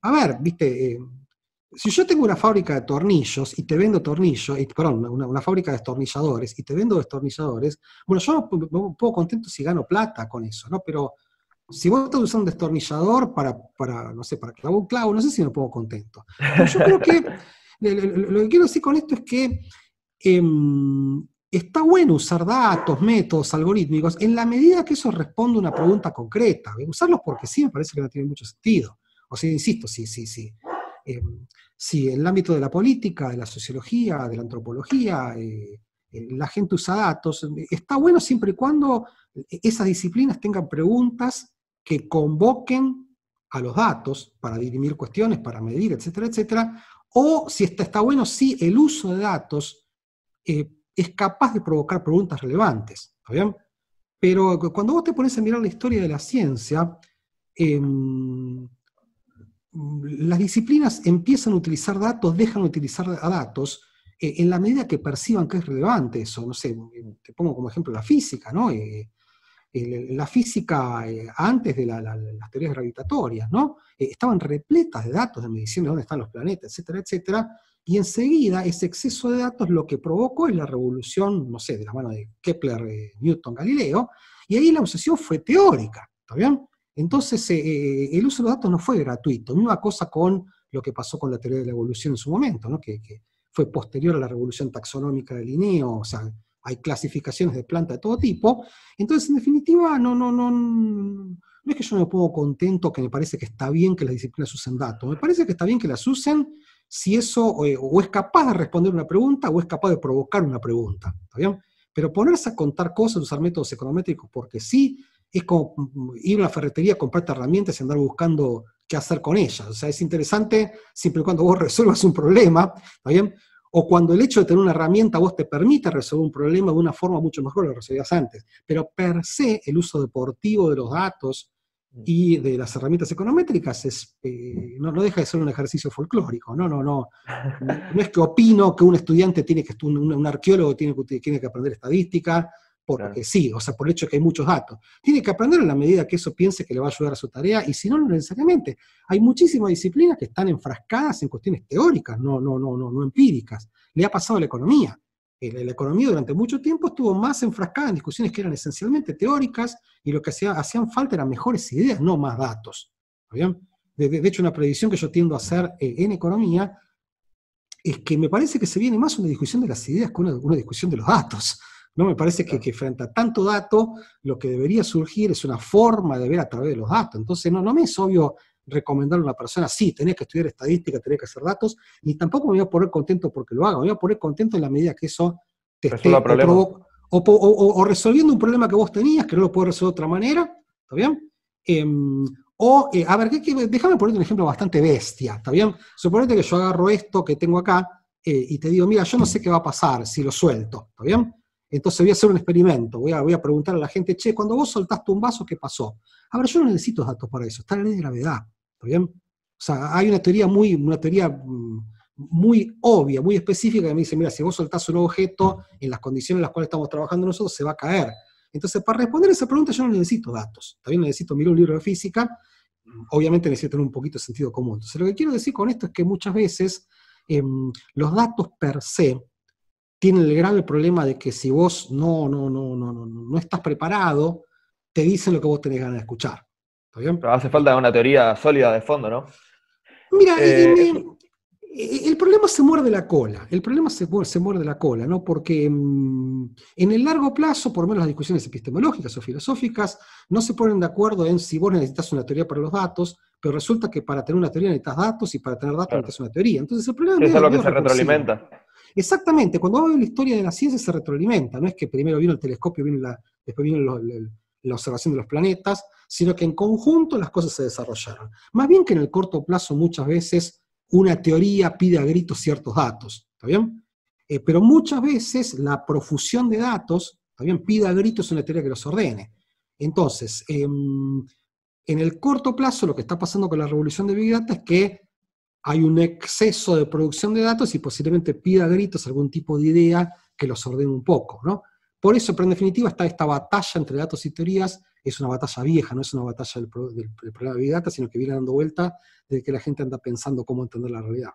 A ver, ¿viste? si yo tengo una fábrica de tornillos y te vendo tornillos, y, perdón, una, una, fábrica de destornilladores y te vendo destornilladores, bueno, yo me pongo contento si gano plata con eso, ¿no? Pero si vos estás usando un destornillador para, para, no sé, para clavar un clavo, no sé si me pongo contento. yo creo que (laughs) lo que quiero decir con esto es que em, está bueno usar datos, métodos, algorítmicos, en la medida que eso responde a una pregunta concreta. Usarlos porque sí me parece que no tiene mucho sentido. Insisto, sí, sí, sí. Em, si en el ámbito de la política, de la sociología, de la antropología, eh, eh, la gente usa datos, está bueno siempre y cuando esas disciplinas tengan preguntas que convoquen a los datos para dirimir cuestiones, para medir, etcétera, etcétera, o si está, está bueno, si el uso de datos eh, es capaz de provocar preguntas relevantes, ¿está bien? Pero cuando vos te pones a mirar la historia de la ciencia, em, las disciplinas empiezan a utilizar datos, dejan de utilizar datos, eh, en la medida que perciban que es relevante eso. No sé, te pongo como ejemplo la física, ¿no? Eh, la física eh, antes de las teorías gravitatorias, ¿no? Estaban repletas de datos de medición de dónde están los planetas, etcétera, etcétera, y enseguida ese exceso de datos lo que provocó es la revolución, no sé, de la mano de Kepler, Newton, Galileo, y ahí la obsesión fue teórica, ¿está bien? Entonces el uso de los datos no fue gratuito, misma cosa con lo que pasó con la teoría de la evolución en su momento, ¿no? que, fue posterior a la revolución taxonómica de Linneo, o sea, hay clasificaciones de planta de todo tipo. Entonces, en definitiva, no, no, no, no es que yo me pongo contento que me parece que está bien que las disciplinas usen datos. Me parece que está bien que las usen si eso eh, o es capaz de responder una pregunta o es capaz de provocar una pregunta. ¿Está? Pero ponerse a contar cosas, usar métodos econométricos porque sí, es como ir a una ferretería, comprarte herramientas y andar buscando qué hacer con ellas. O sea, es interesante siempre y cuando vos (laughs) resuelvas un problema, ¿está bien? o cuando el hecho de tener una herramienta vos te permite resolver un problema de una forma mucho mejor que lo resolvías antes. Pero per se, el uso deportivo de los datos mm. y de las herramientas econométricas es, eh, no, deja de ser un ejercicio folclórico. No, no, no. No (laughs) es que opino que un estudiante tiene que, un, un arqueólogo tiene que, tiene que aprender estadística, porque sí, o sea, por el hecho de que hay muchos datos. Tiene que aprender en la medida que eso piense que le va a ayudar a su tarea, y si no, no necesariamente. Hay muchísimas disciplinas que están enfrascadas en cuestiones teóricas, no, no, no, no, no empíricas. Le ha pasado a la economía. La economía durante mucho tiempo estuvo más enfrascada en discusiones que eran esencialmente teóricas, y lo que hacía, hacían falta eran mejores ideas, no más datos. ¿Bien? De, hecho, una predicción que yo tiendo a hacer eh, en economía es que me parece que se viene más una discusión de las ideas que una discusión de los datos. ¿No? Me parece que, frente a tanto dato, lo que debería surgir es una forma de ver a través de los datos. Entonces, no, no me es obvio recomendarle a una persona, sí, tenés que estudiar estadística, tenés que hacer datos, ni tampoco me voy a poner contento porque lo haga, me voy a poner contento en la medida que eso te esté, o, resolviendo un problema que vos tenías, que no lo puedo resolver de otra manera, ¿está bien? Em, o, eh, a ver, déjame ponerte un ejemplo bastante bestia, ¿está bien? Suponete que yo agarro esto que tengo acá eh, y te digo, mira, yo no sé qué va a pasar si lo suelto, ¿está bien? Entonces voy a hacer un experimento, voy a, preguntar a la gente, che, cuando vos soltaste un vaso, ¿qué pasó? A ver, yo no necesito datos para eso, está la ley de gravedad, ¿está bien? O sea, hay una teoría muy, una teoría mm, muy obvia, muy específica que me dice, mira, si vos soltás un objeto en las condiciones en las cuales estamos trabajando nosotros, se va a caer. Entonces, para responder esa pregunta yo no necesito datos, también necesito mirar un libro de física, obviamente necesito tener un poquito de sentido común. Entonces, lo que quiero decir con esto es que muchas veces em, los datos per se, tiene el grave problema de que si vos no, no, no, no, no, no estás preparado, te dicen lo que vos tenés ganas de escuchar. ¿Está bien? Pero hace falta una teoría sólida de fondo, ¿no? Mira, eh, Eh, el problema se muerde la cola, el problema se, se muerde la cola, ¿no? Porque mm, en el largo plazo, por lo menos las discusiones epistemológicas o filosóficas, no se ponen de acuerdo en si vos necesitas una teoría para los datos, pero resulta que para tener una teoría necesitas datos y para tener datos necesitas una teoría. Entonces el problema es, lo que se retroalimenta. Exactamente, cuando vos ves la historia de la ciencia se retroalimenta, no es que primero vino el telescopio, la, después vino la observación de los planetas, sino que en conjunto las cosas se desarrollaron. Más bien que en el corto plazo muchas veces una teoría pide a gritos ciertos datos, ¿está bien? Eh, pero muchas veces la profusión de datos, también pide a gritos una teoría que los ordene. Entonces, em, en el corto plazo lo que está pasando con la revolución de Big Data es que hay un exceso de producción de datos y posiblemente pida gritos algún tipo de idea que los ordene un poco, ¿no? Por eso, pero en definitiva, está esta batalla entre datos y teorías, es una batalla vieja, no es una batalla del, problema de Big Data, sino que viene dando vuelta de que la gente anda pensando cómo entender la realidad.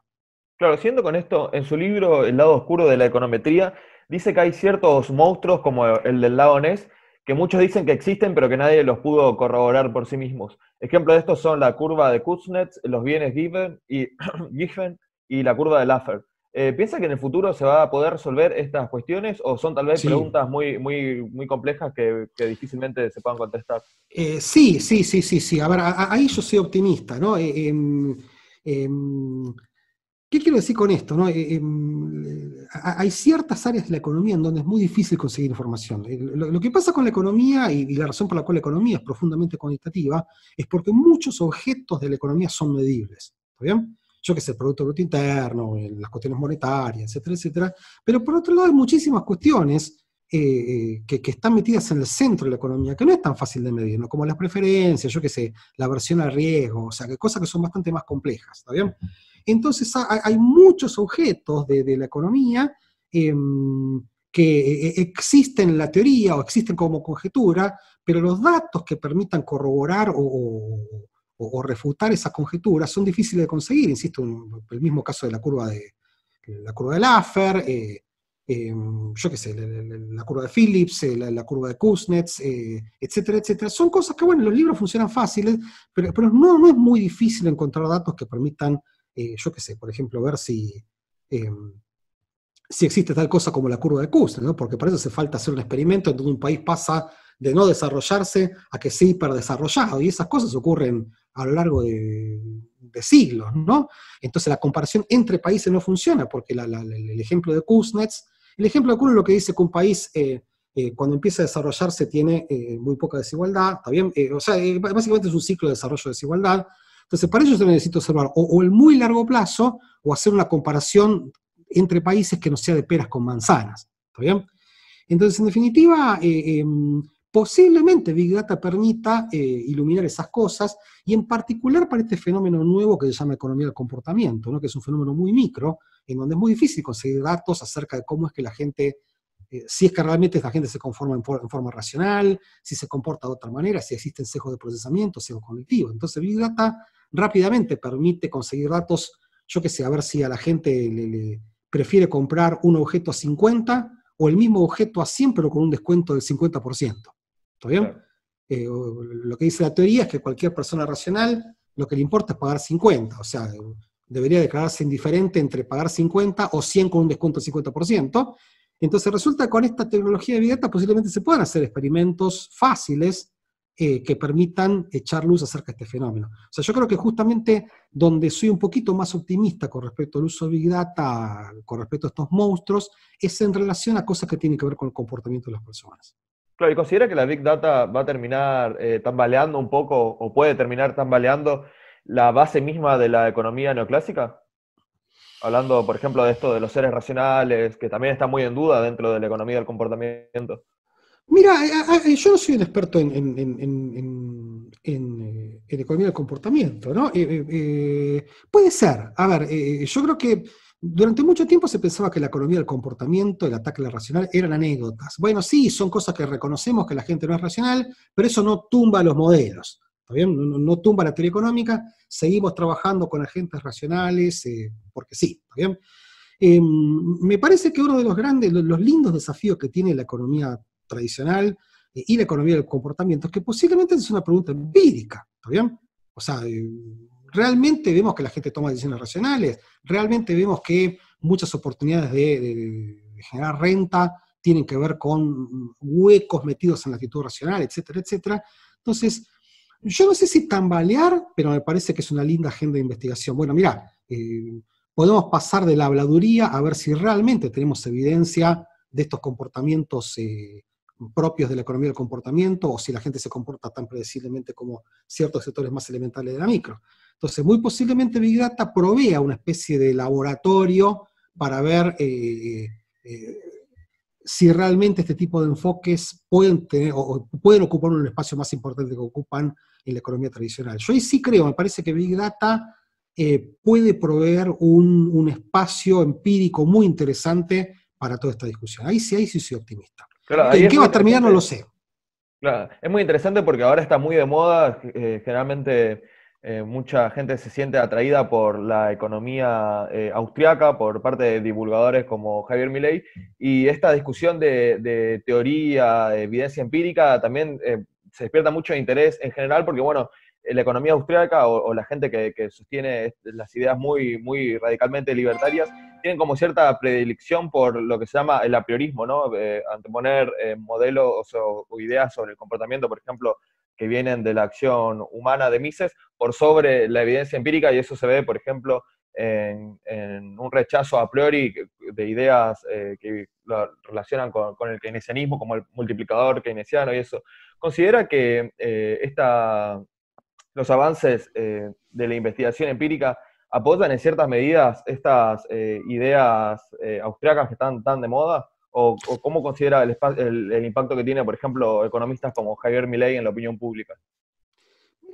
Claro, siendo con esto, en su libro El lado oscuro de la econometría, dice que hay ciertos monstruos como el del lago Ness, que muchos dicen que existen, pero que nadie los pudo corroborar por sí mismos. Ejemplos de estos son la curva de Kuznets, los bienes Given y, (clears throat) Giffen y la curva de Laffer. Eh, ¿Piensa que en el futuro se va a poder resolver estas cuestiones o son tal vez preguntas muy, muy, muy complejas que, difícilmente se puedan contestar? Eh, sí, sí, sí, sí, sí. A ver, ahí yo soy optimista, ¿no? Eh, em, em, ¿Qué quiero decir con esto? Em, hay ciertas áreas de la economía en donde es muy difícil conseguir información. Lo, que pasa con la economía y, y, la razón por la cual la economía es profundamente cuantitativa es porque muchos objetos de la economía son medibles. ¿Está bien? yo que sé, el Producto Bruto Interno, las cuestiones monetarias, etcétera, etcétera. Pero por otro lado hay muchísimas cuestiones eh, eh, que, están metidas en el centro de la economía, que no es tan fácil de medir, ¿no? como las preferencias, yo qué sé, la aversión al riesgo, o sea, que cosas que son bastante más complejas, ¿está bien? Entonces hay, muchos objetos de, la economía em, que eh, existen en la teoría o existen como conjetura, pero los datos que permitan corroborar o, refutar esas conjeturas son difíciles de conseguir, insisto, el mismo caso de la curva de la curva de Laffer, eh, yo qué sé, la, curva de Phillips, eh, la, curva de Kuznets, etcétera, etcétera. Son cosas que, bueno, los libros funcionan fáciles, pero, pero no, no, es muy difícil encontrar datos que permitan, yo qué sé, por ejemplo, ver si, si existe tal cosa como la curva de Kuznets, ¿no? porque para eso hace falta hacer un experimento en donde un país pasa de no desarrollarse a que sea hiperdesarrollado, y esas cosas ocurren a lo largo de, siglos, ¿no? Entonces la comparación entre países no funciona, porque el ejemplo de Kuznets, el ejemplo de Kuznets lo que dice que un país eh, eh, cuando empieza a desarrollarse tiene eh, muy poca desigualdad, ¿está bien? o sea, básicamente es un ciclo de desarrollo de desigualdad. Entonces, para ello se necesita observar o, el muy largo plazo o hacer una comparación entre países que no sea de peras con manzanas, ¿está? Entonces, en definitiva, em, Posiblemente Big Data permita iluminar esas cosas y en particular para este fenómeno nuevo que se llama economía del comportamiento, ¿no? que es un fenómeno muy micro, en donde es muy difícil conseguir datos acerca de cómo es que la gente, eh, si es que realmente la gente se conforma en, forma racional, si se comporta de otra manera, si existen sesgos de procesamiento, sesgos cognitivos. Entonces Big Data rápidamente permite conseguir datos, yo que sé, a ver si a la gente le prefiere comprar un objeto a 50 o el mismo objeto a 100 pero con un descuento del 50%. ¿Está bien? Eh, lo que dice la teoría es que cualquier persona racional lo que le importa es pagar 50, o sea, debería declararse indiferente entre pagar 50 o 100 con un descuento del 50%. Entonces resulta que con esta tecnología de Data posiblemente se puedan hacer experimentos fáciles eh, que permitan echar luz acerca de este fenómeno. O sea, yo creo que justamente donde soy un poquito más optimista con respecto al uso de Big Data, con respecto a estos monstruos, es en relación a cosas que tienen que ver con el comportamiento de las personas. Claro, ¿y considera que la Big Data va a terminar eh, tambaleando un poco o puede terminar tambaleando la base misma de la economía neoclásica? Hablando, por ejemplo, de esto de los seres racionales, que también está muy en duda dentro de la economía del comportamiento. Mira, eh, eh, yo no soy un experto en, en, economía del comportamiento, ¿no? puede ser. A ver, yo creo que durante mucho tiempo se pensaba que la economía del comportamiento, el ataque a la racional, eran anécdotas. Bueno, sí, son cosas que reconocemos que la gente no es racional, pero eso no tumba los modelos. No, tumba la teoría económica, seguimos trabajando con agentes racionales, eh, porque sí. Em, me parece que uno de los grandes, los, lindos desafíos que tiene la economía tradicional eh, y la economía del comportamiento es que posiblemente es una pregunta empírica. ¿está bien? O sea, eh, realmente vemos que la gente toma decisiones racionales, realmente vemos que muchas oportunidades de, generar renta tienen que ver con huecos metidos en la actitud racional, etcétera, etcétera. Entonces, yo no sé si tambalear, pero me parece que es una linda agenda de investigación. Bueno, mira, eh, podemos pasar de la habladuría a ver si realmente tenemos evidencia de estos comportamientos eh, propios de la economía del comportamiento o si la gente se comporta tan predeciblemente como ciertos sectores más elementales de la micro. Entonces, muy posiblemente Big Data provea una especie de laboratorio para ver eh, si realmente este tipo de enfoques pueden, tener, o, pueden ocupar un espacio más importante que ocupan en la economía tradicional. Yo ahí sí creo, me parece que Big Data eh, puede proveer un, un, espacio empírico muy interesante para toda esta discusión. Ahí sí, ahí sí soy optimista. ¿En qué va a terminar? No lo sé. Claro, es muy interesante porque ahora está muy de moda, eh, generalmente eh, mucha gente se siente atraída por la economía eh, austriaca por parte de divulgadores como Javier Milei, y esta discusión de, teoría, de evidencia empírica, también se despierta mucho interés en general porque, bueno, la economía austriaca o, la gente que, sostiene las ideas muy, muy radicalmente libertarias tienen como cierta predilección por lo que se llama el apriorismo, ¿no? Eh, anteponer eh, modelos o, ideas sobre el comportamiento, por ejemplo, que vienen de la acción humana de Mises, por sobre la evidencia empírica, y eso se ve, por ejemplo, en, un rechazo a priori de ideas eh, que lo relacionan con, el keynesianismo, como el multiplicador keynesiano y eso. ¿Considera que esta, los avances de la investigación empírica apoyan en ciertas medidas estas eh, ideas eh, austriacas que están tan de moda? ¿O, cómo considera el, impacto que tiene, por ejemplo, economistas como Javier Milei en la opinión pública?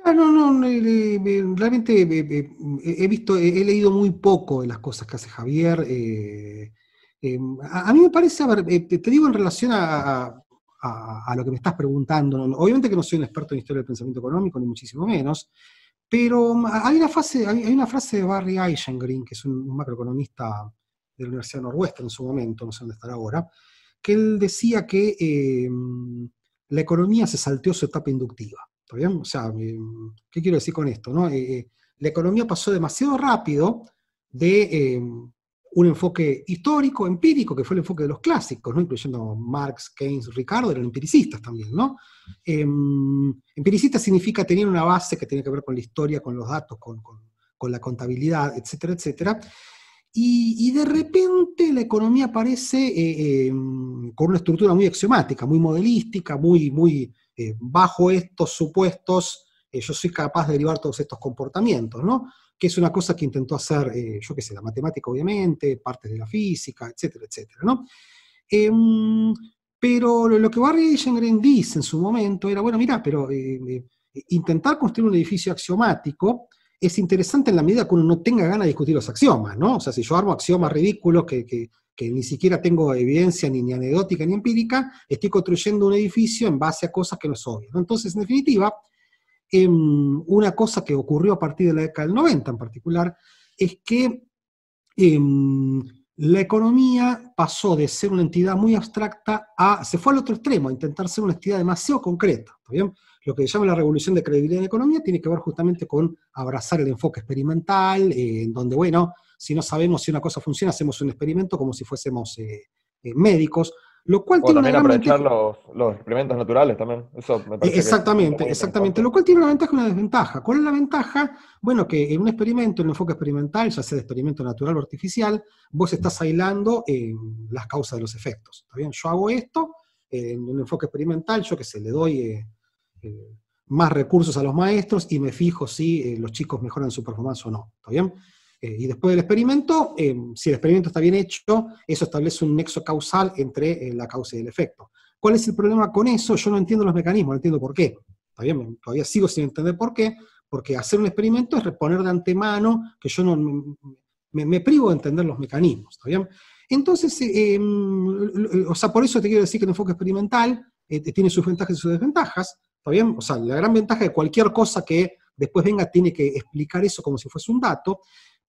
no, no, realmente he visto, he leído muy poco de las cosas que hace Javier. Eh, a, mí me parece, a ver, te, digo en relación a, lo que me estás preguntando, obviamente que no soy un experto en historia del pensamiento económico, ni muchísimo menos, pero mm, hay una, frase, hay una frase de Barry Eichengreen, que es un, macroeconomista de la Universidad Northwestern en su momento, no sé dónde estará ahora, que él decía que eh, la economía se salteó su etapa inductiva. ¿Está bien? O sea, eh, ¿qué quiero decir con esto? No? Eh, la economía pasó demasiado rápido de un enfoque histórico, empírico, que fue el enfoque de los clásicos, ¿no? incluyendo Marx, Keynes, Ricardo, eran empiricistas también. ¿no? Em, empiricista significa tener una base que tiene que ver con la historia, con los datos, con, la contabilidad, etcétera, etcétera. Y, de repente la economía aparece eh, em, con una estructura muy axiomática, muy modelística, muy, muy eh, bajo estos supuestos, eh, yo soy capaz de derivar todos estos comportamientos, ¿no? que es una cosa que intentó hacer, eh, yo qué sé, la matemática obviamente, partes de la física, etcétera, etcétera, ¿no? Em, pero lo, que Barry Eichengreen dice en su momento era, bueno, mira, pero eh, eh, intentar construir un edificio axiomático es interesante en la medida que uno no tenga ganas de discutir los axiomas, ¿no? O sea, si yo armo axiomas ridículos que, que, ni siquiera tengo evidencia ni, ni, anecdótica ni empírica, estoy construyendo un edificio en base a cosas que no obvio. ¿no? Entonces, en definitiva, Em, una cosa que ocurrió a partir de la década del 90 en particular, es que em, la economía pasó de ser una entidad muy abstracta a, se fue al otro extremo, a intentar ser una entidad demasiado concreta. bien? Lo que se llama la revolución de credibilidad en economía tiene que ver justamente con abrazar el enfoque experimental, eh, en donde, bueno, si no sabemos si una cosa funciona, hacemos un experimento como si fuésemos eh, eh, médicos, lo cual o también aprovechar los, los, experimentos naturales también. Eso me parece exactamente, exactamente. Lo cual tiene una ventaja y una desventaja. ¿Cuál es la ventaja? Bueno, que en un experimento, en un enfoque experimental, ya sea de experimento natural o artificial, vos estás aislando eh, las causas de los efectos. ¿Está bien? Yo hago esto, en un enfoque experimental, yo que sé, le doy eh, eh, más recursos a los maestros y me fijo si los chicos mejoran su performance o no. ¿Está bien? Eh, y después del experimento, eh, si el experimento está bien hecho, eso establece un nexo causal entre eh, la causa y el efecto. ¿Cuál es el problema con eso? Yo no entiendo los mecanismos, no entiendo por qué. Todavía sigo sin entender por qué, porque hacer un experimento es reponer de antemano que yo no me, privo de entender los mecanismos. ¿está bien? Entonces, o sea, por eso te quiero decir que el enfoque experimental tiene sus ventajas y sus desventajas. ¿Está bien? O sea, la gran ventaja de cualquier cosa que después venga tiene que explicar eso como si fuese un dato,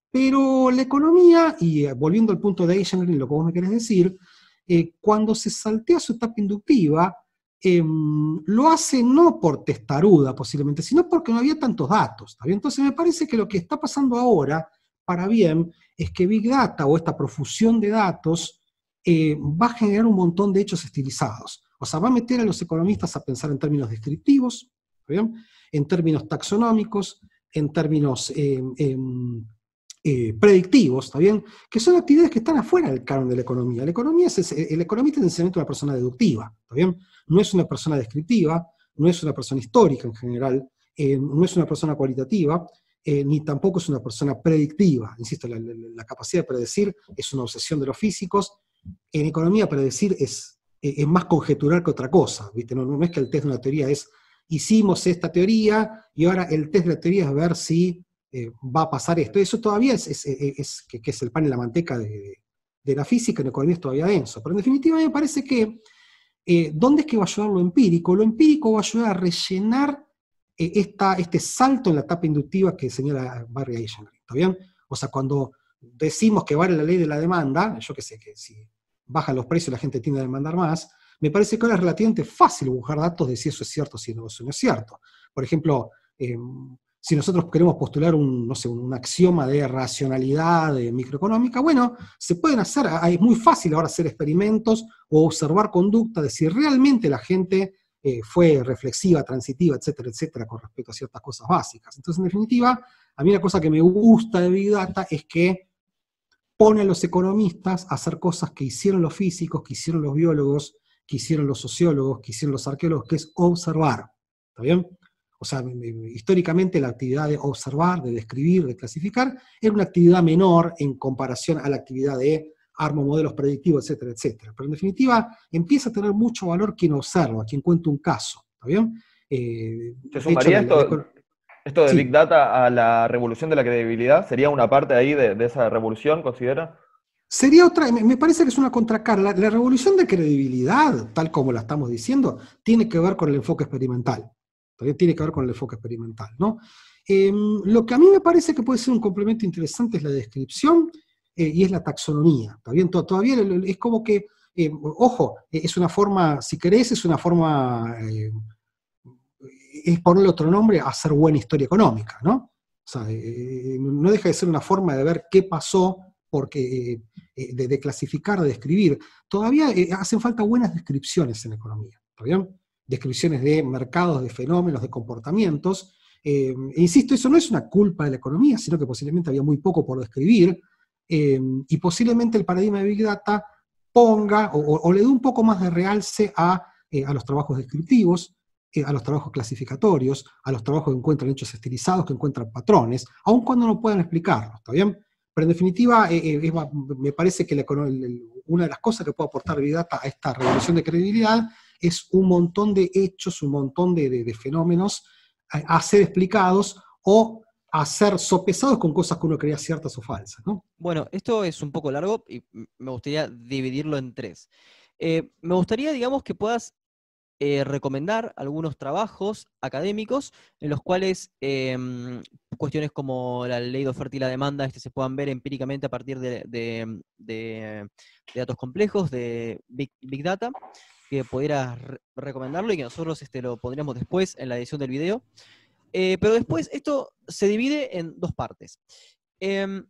pero la economía, y eh, volviendo al punto de Eisenstein, lo que vos me querés decir, eh, cuando se saltea su etapa inductiva, em, lo hace no por testaruda posiblemente, sino porque no había tantos datos. Entonces me parece que lo que está pasando ahora, para bien, es que Big Data o esta profusión de datos eh, va a generar un montón de hechos estilizados. O sea, va a meter a los economistas a pensar en términos descriptivos, en términos taxonómicos, en términos em, em, eh, predictivos, ¿está bien? Que son actividades que están afuera del canon de la economía. El economista es esencialmente una persona deductiva, ¿está bien? No es una persona descriptiva, no es una persona histórica en general, eh, no es una persona cualitativa, eh, ni tampoco es una persona predictiva. Insisto, la, capacidad de predecir es una obsesión de los físicos. En economía predecir es, es más conjeturar que otra cosa, ¿viste? No, no es que el test de una teoría es hicimos esta teoría y ahora el test de la teoría es ver si eh, va a pasar esto. Eso todavía es, es, que, es el pan y la manteca de, la física, en economía es todavía denso. Pero en definitiva me parece que, eh, ¿dónde es que va a ayudar lo empírico? Lo empírico va a ayudar a rellenar eh, esta, este salto en la etapa inductiva que señala Barry Eisenberg. ¿Está bien? O sea, cuando decimos que vale la ley de la demanda, yo que sé, que si bajan los precios la gente tiende a demandar más, me parece que ahora es relativamente fácil buscar datos de si eso es cierto si no, eso no es cierto. Por ejemplo, em, si nosotros queremos postular un, no sé, un axioma de racionalidad microeconómica, bueno, se pueden hacer, es muy fácil ahora hacer experimentos o observar conducta de si realmente la gente eh, fue reflexiva, transitiva, etcétera, etcétera, con respecto a ciertas cosas básicas. Entonces, en definitiva, a mí una cosa que me gusta de Big Data es que pone a los economistas a hacer cosas que hicieron los físicos, que hicieron los biólogos, que hicieron los sociólogos, que hicieron los arqueólogos, que es observar. ¿Está bien? O sea, históricamente la actividad de observar, de describir, de clasificar, era una actividad menor en comparación a la actividad de armo modelos predictivos, etcétera, etcétera. Pero en definitiva, empieza a tener mucho valor quien observa, quien cuenta un caso. ¿Está bien? Eh, ¿Se sumaría esto, de Big Data a la revolución de la credibilidad? ¿Sería una parte ahí de, de esa revolución, considera? Sería otra, me parece que es una contracara. La, revolución de credibilidad, tal como la estamos diciendo, tiene que ver con el enfoque experimental. Todavía tiene que ver con el enfoque experimental, ¿no? Em, lo que a mí me parece que puede ser un complemento interesante es la descripción eh, y es la taxonomía. ¿Todavía, todavía es como que, em, ojo, es una forma, si querés, es una forma, eh, es ponerle otro nombre a hacer buena historia económica, ¿no? O sea, eh, no deja de ser una forma de ver qué pasó porque eh, de, clasificar, de describir, todavía eh, hacen falta buenas descripciones en economía, ¿está Descripciones de mercados, de fenómenos, de comportamientos. Eh, e insisto, eso no es una culpa de la economía, sino que posiblemente había muy poco por describir, y posiblemente el paradigma de Big Data ponga o, le dé un poco más de realce a, a los trabajos descriptivos, a los trabajos clasificatorios, a los trabajos que encuentran hechos estilizados, que encuentran patrones, aun cuando no puedan explicarlos, ¿está bien? Pero en definitiva, eh, eh, me parece que una de las cosas que puede aportar Big a esta revolución de credibilidad es un montón de hechos, un montón de, fenómenos a, ser explicados o a ser sopesados con cosas que uno creía ciertas o falsas. Bueno, esto es un poco largo y me gustaría dividirlo en tres. Eh, me gustaría, digamos, que puedas eh, recomendar algunos trabajos académicos en los cuales em, cuestiones como la ley de oferta y la demanda este, se puedan ver empíricamente a partir de, datos complejos, de Big, Data, que pudieras recomendarlo y que nosotros este, lo pondríamos después en la edición del video. Eh, pero después esto se divide en dos partes. Em,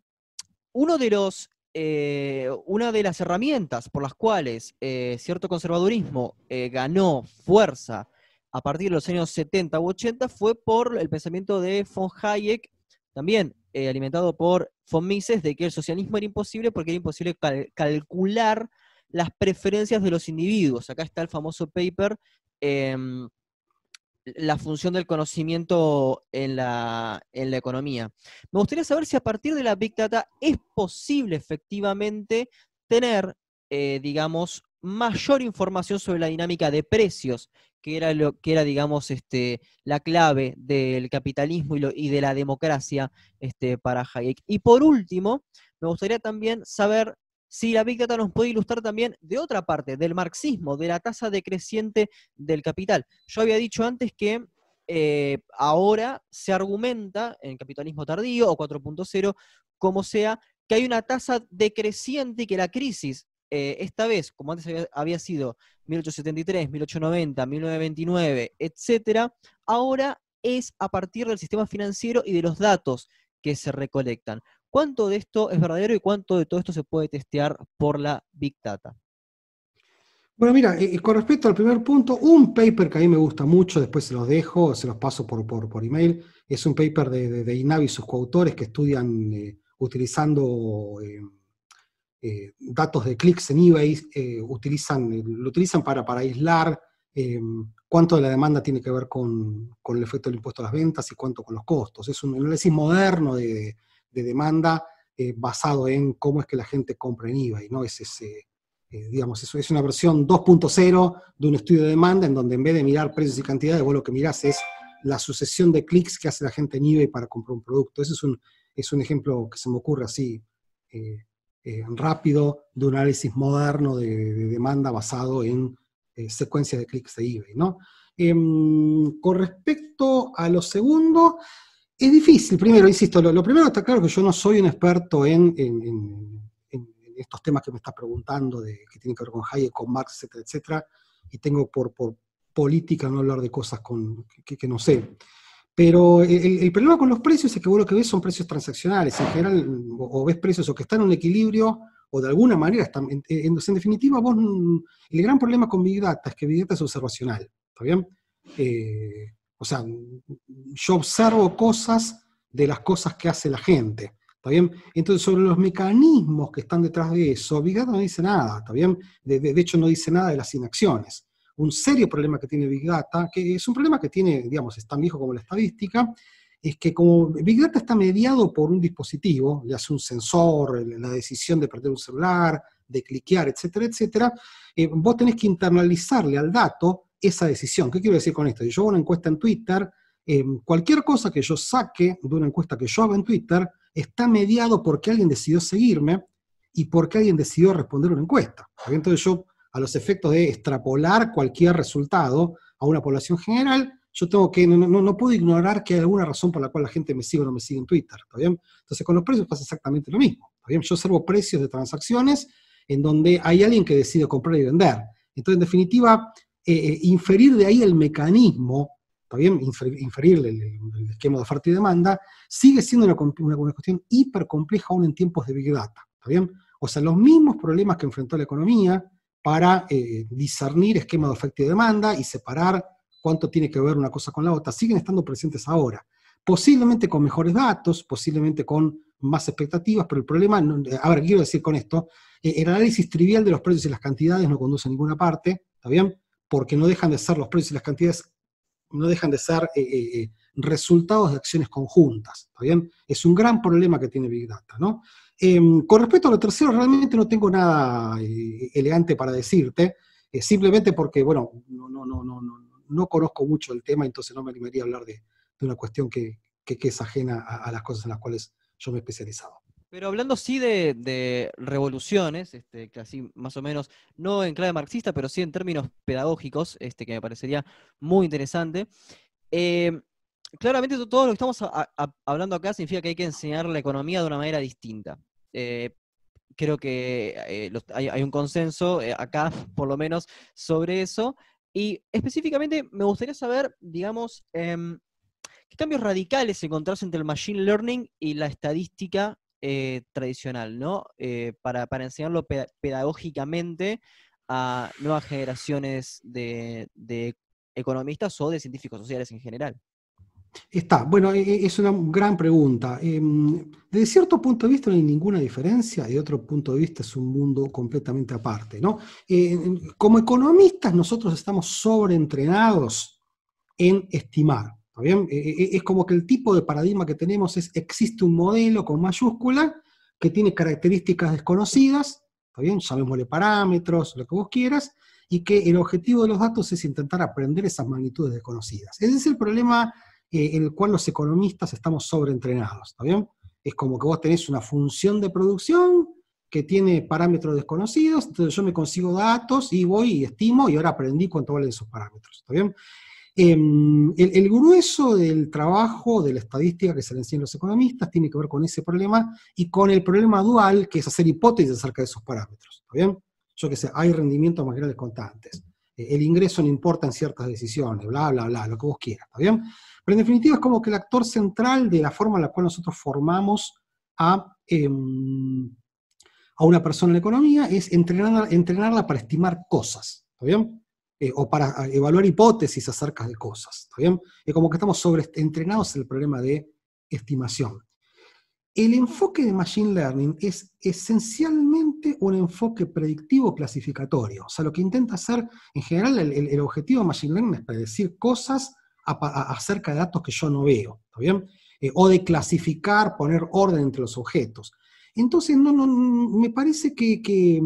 uno de los eh, una de las herramientas por las cuales eh, cierto conservadurismo eh, ganó fuerza a partir de los años 70 u 80 fue por el pensamiento de von Hayek, también alimentado por von Mises, de que el socialismo era imposible porque era imposible calcular las preferencias de los individuos. Acá está el famoso paper em, la función del conocimiento en la, economía. Me gustaría saber si a partir de la Big Data es posible efectivamente tener, eh, digamos, mayor información sobre la dinámica de precios, que era lo que era, digamos, este, la clave del capitalismo y, y de la democracia este, para Hayek. Y por último, me gustaría también saber si la Big Data nos puede ilustrar también de otra parte, del marxismo, de la tasa decreciente del capital. Yo había dicho antes que eh, ahora se argumenta en capitalismo tardío o 4.0, como sea, que hay una tasa decreciente y que la crisis eh, esta vez, como antes había, sido 1873, 1890, 1929, etcétera, ahora es a partir del sistema financiero y de los datos que se recolectan. ¿Cuánto de esto es verdadero y cuánto de todo esto se puede testear por la Big Data? Bueno, mira, eh, con respecto al primer punto, un paper que a mí me gusta mucho, después se los dejo, se los paso por, por, email, es un paper de, de, INAVI y sus coautores que estudian eh, utilizando eh, datos de clics en eBay, utilizan, lo utilizan para, para aislar cuánto de la demanda tiene que ver con, el efecto del impuesto a las ventas y cuánto con los costos. Es un análisis moderno de, demanda basado en cómo es que la gente compra en eBay, ¿no? Es ese eh, digamos, eso es una versión 2.0 de un estudio de demanda en donde en vez de mirar precios y cantidades, vos lo que mirás es la sucesión de clics que hace la gente en eBay para comprar un producto. Ese es un, es un ejemplo que se me ocurre así eh, eh, rápido de un análisis moderno de, demanda basado en secuencias de clics de eBay. ¿no? Em, con respecto a lo segundo, es difícil. Primero, insisto, lo, primero está claro que yo no soy un experto en estos temas que me estás preguntando, de, que tienen que ver con Hayek, con Marx, etcétera, etcétera, y tengo por, por política no hablar de cosas con, que, no sé. Pero el, problema con los precios es que vos lo que ves son precios transaccionales. En general, o, ves precios o que están en un equilibrio, o de alguna manera están. En, en, definitiva, vos. El gran problema con Big Data es que Big Data es observacional. ¿Está bien? Eh, o sea, yo observo cosas de las cosas que hace la gente. ¿Está? Entonces, sobre los mecanismos que están detrás de eso, Big Data no dice nada, ¿está bien? De, hecho, no dice nada de las inacciones. Un serio problema que tiene Big Data, que es un problema que tiene, digamos, es tan viejo como la estadística, es que como Big Data está mediado por un dispositivo, ya sea un sensor, la decisión de perder un celular, de cliquear, etcétera, etcétera, eh, vos tenés que internalizarle al dato esa decisión. ¿Qué quiero decir con esto? Yo hago una encuesta en Twitter, eh, cualquier cosa que yo saque de una encuesta que yo haga en Twitter, está mediado porque alguien decidió seguirme y porque alguien decidió responder una encuesta. Entonces yo, a los efectos de extrapolar cualquier resultado a una población general, yo tengo que, no, puedo ignorar que hay alguna razón por la cual la gente me sigue o no me sigue en Twitter, Entonces con los precios pasa exactamente lo mismo, Yo observo precios de transacciones en donde hay alguien que decide comprar y vender. Entonces, en definitiva, eh, eh, inferir de ahí el mecanismo ¿está bien? Inferir el, esquema de oferta y demanda, sigue siendo una, una, cuestión hiper compleja aún en tiempos de Big Data, ¿está bien? O sea, los mismos problemas que enfrentó la economía para eh, discernir esquema de oferta y demanda y separar cuánto tiene que ver una cosa con la otra, siguen estando presentes ahora. Posiblemente con mejores datos, posiblemente con más expectativas, pero el problema, a ver, quiero decir con esto, el análisis trivial de los precios y las cantidades no conduce a ninguna parte, ¿está bien? Porque no dejan de ser los precios y las cantidades no dejan de ser eh, eh, eh, resultados de acciones conjuntas, ¿está bien? Es un gran problema que tiene Big Data, ¿no? Em, con respecto a lo tercero, realmente no tengo nada elegante para decirte, simplemente porque, bueno, no, no, no, no, no, conozco mucho el tema, entonces no me animaría a hablar de, una cuestión que, es ajena a, las cosas en las cuales yo me he especializado. Pero hablando sí de, revoluciones, este, que así más o menos, no en clave marxista, pero sí en términos pedagógicos, este, que me parecería muy interesante. Eh, claramente todo lo que estamos hablando acá significa que hay que enseñar la economía de una manera distinta. Eh, creo que eh, hay, un consenso acá, (laughs) por lo menos, sobre eso. Y específicamente me gustaría saber, digamos, em, qué cambios radicales encontrás entre el machine learning y la estadística eh, tradicional, ¿no? Eh, para, enseñarlo pedagógicamente a nuevas generaciones de, economistas o de científicos sociales en general. Está, bueno, e, e, es una gran pregunta. Em, desde cierto punto de vista no hay ninguna diferencia, de otro punto de vista es un mundo completamente aparte, ¿no? Eh, como economistas nosotros estamos sobreentrenados en estimar. Eh, eh, es como que el tipo de paradigma que tenemos es, existe un modelo con mayúscula que tiene características desconocidas, ¿está bien? Llamémosle parámetros, lo que vos quieras, y que el objetivo de los datos es intentar aprender esas magnitudes desconocidas. Ese es el problema eh, en el cual los economistas estamos sobreentrenados, ¿está bien? Es como que vos tenés una función de producción que tiene parámetros desconocidos, entonces yo me consigo datos y voy y estimo y ahora aprendí cuánto valen esos parámetros, ¿está bien? Em, el, grueso del trabajo de la estadística que se le enseña a los economistas tiene que ver con ese problema y con el problema dual, que es hacer hipótesis acerca de esos parámetros. bien? yo qué sé, hay rendimientos marginales constantes. Eh, el ingreso no importa en ciertas decisiones, bla, bla, bla, lo que vos quieras, ¿está bien? Pero en definitiva es como que el actor central de la forma en la cual nosotros formamos a, em, a una persona en la economía es entrenarla, entrenarla para estimar cosas, ¿está bien? Eh, o para evaluar hipótesis acerca de cosas, ¿está bien? Es como que estamos sobre entrenados en el problema de estimación. El enfoque de Machine Learning es esencialmente un enfoque predictivo clasificatorio. O sea, lo que intenta hacer, en general, el, objetivo de Machine Learning es predecir cosas acerca de datos que yo no veo, ¿está bien? Eh, o de clasificar, poner orden entre los objetos. Entonces, no, no, me parece que,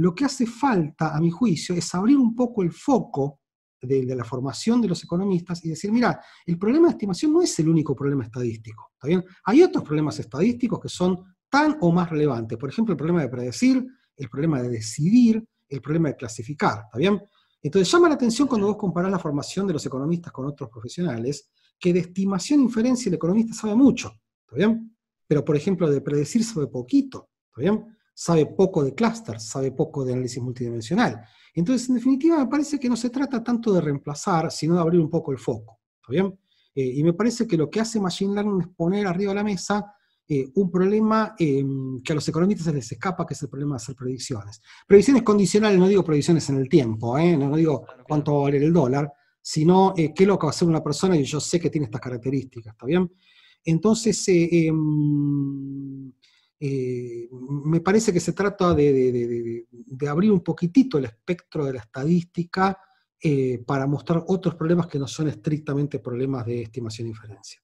lo que hace falta, a mi juicio, es abrir un poco el foco de, la formación de los economistas y decir, mira, el problema de estimación no es el único problema estadístico, ¿está bien? Hay otros problemas estadísticos que son tan o más relevantes. Por ejemplo, el problema de predecir, el problema de decidir, el problema de clasificar, ¿está bien? Entonces llama la atención cuando vos comparás la formación de los economistas con otros profesionales, que de estimación e inferencia el economista sabe mucho, ¿está bien? Pero, por ejemplo, de predecir sabe poquito, ¿está bien? Sabe poco de clusters, sabe poco de análisis multidimensional. Entonces, en definitiva, me parece que no se trata tanto de reemplazar, sino de abrir un poco el foco, ¿está bien? Eh, y me parece que lo que hace Machine Learning es poner arriba de la mesa eh, un problema em, que a los economistas se les escapa, que es el problema de hacer predicciones. Predicciones condicionales, no digo predicciones en el tiempo, ¿eh? no, digo cuánto va a valer el dólar, sino qué es lo que va a hacer una persona y yo sé que tiene estas características, ¿está bien? Entonces, em, me parece que se trata de, abrir un poquitito el espectro de la estadística para mostrar otros problemas que no son estrictamente problemas de estimación e inferencia.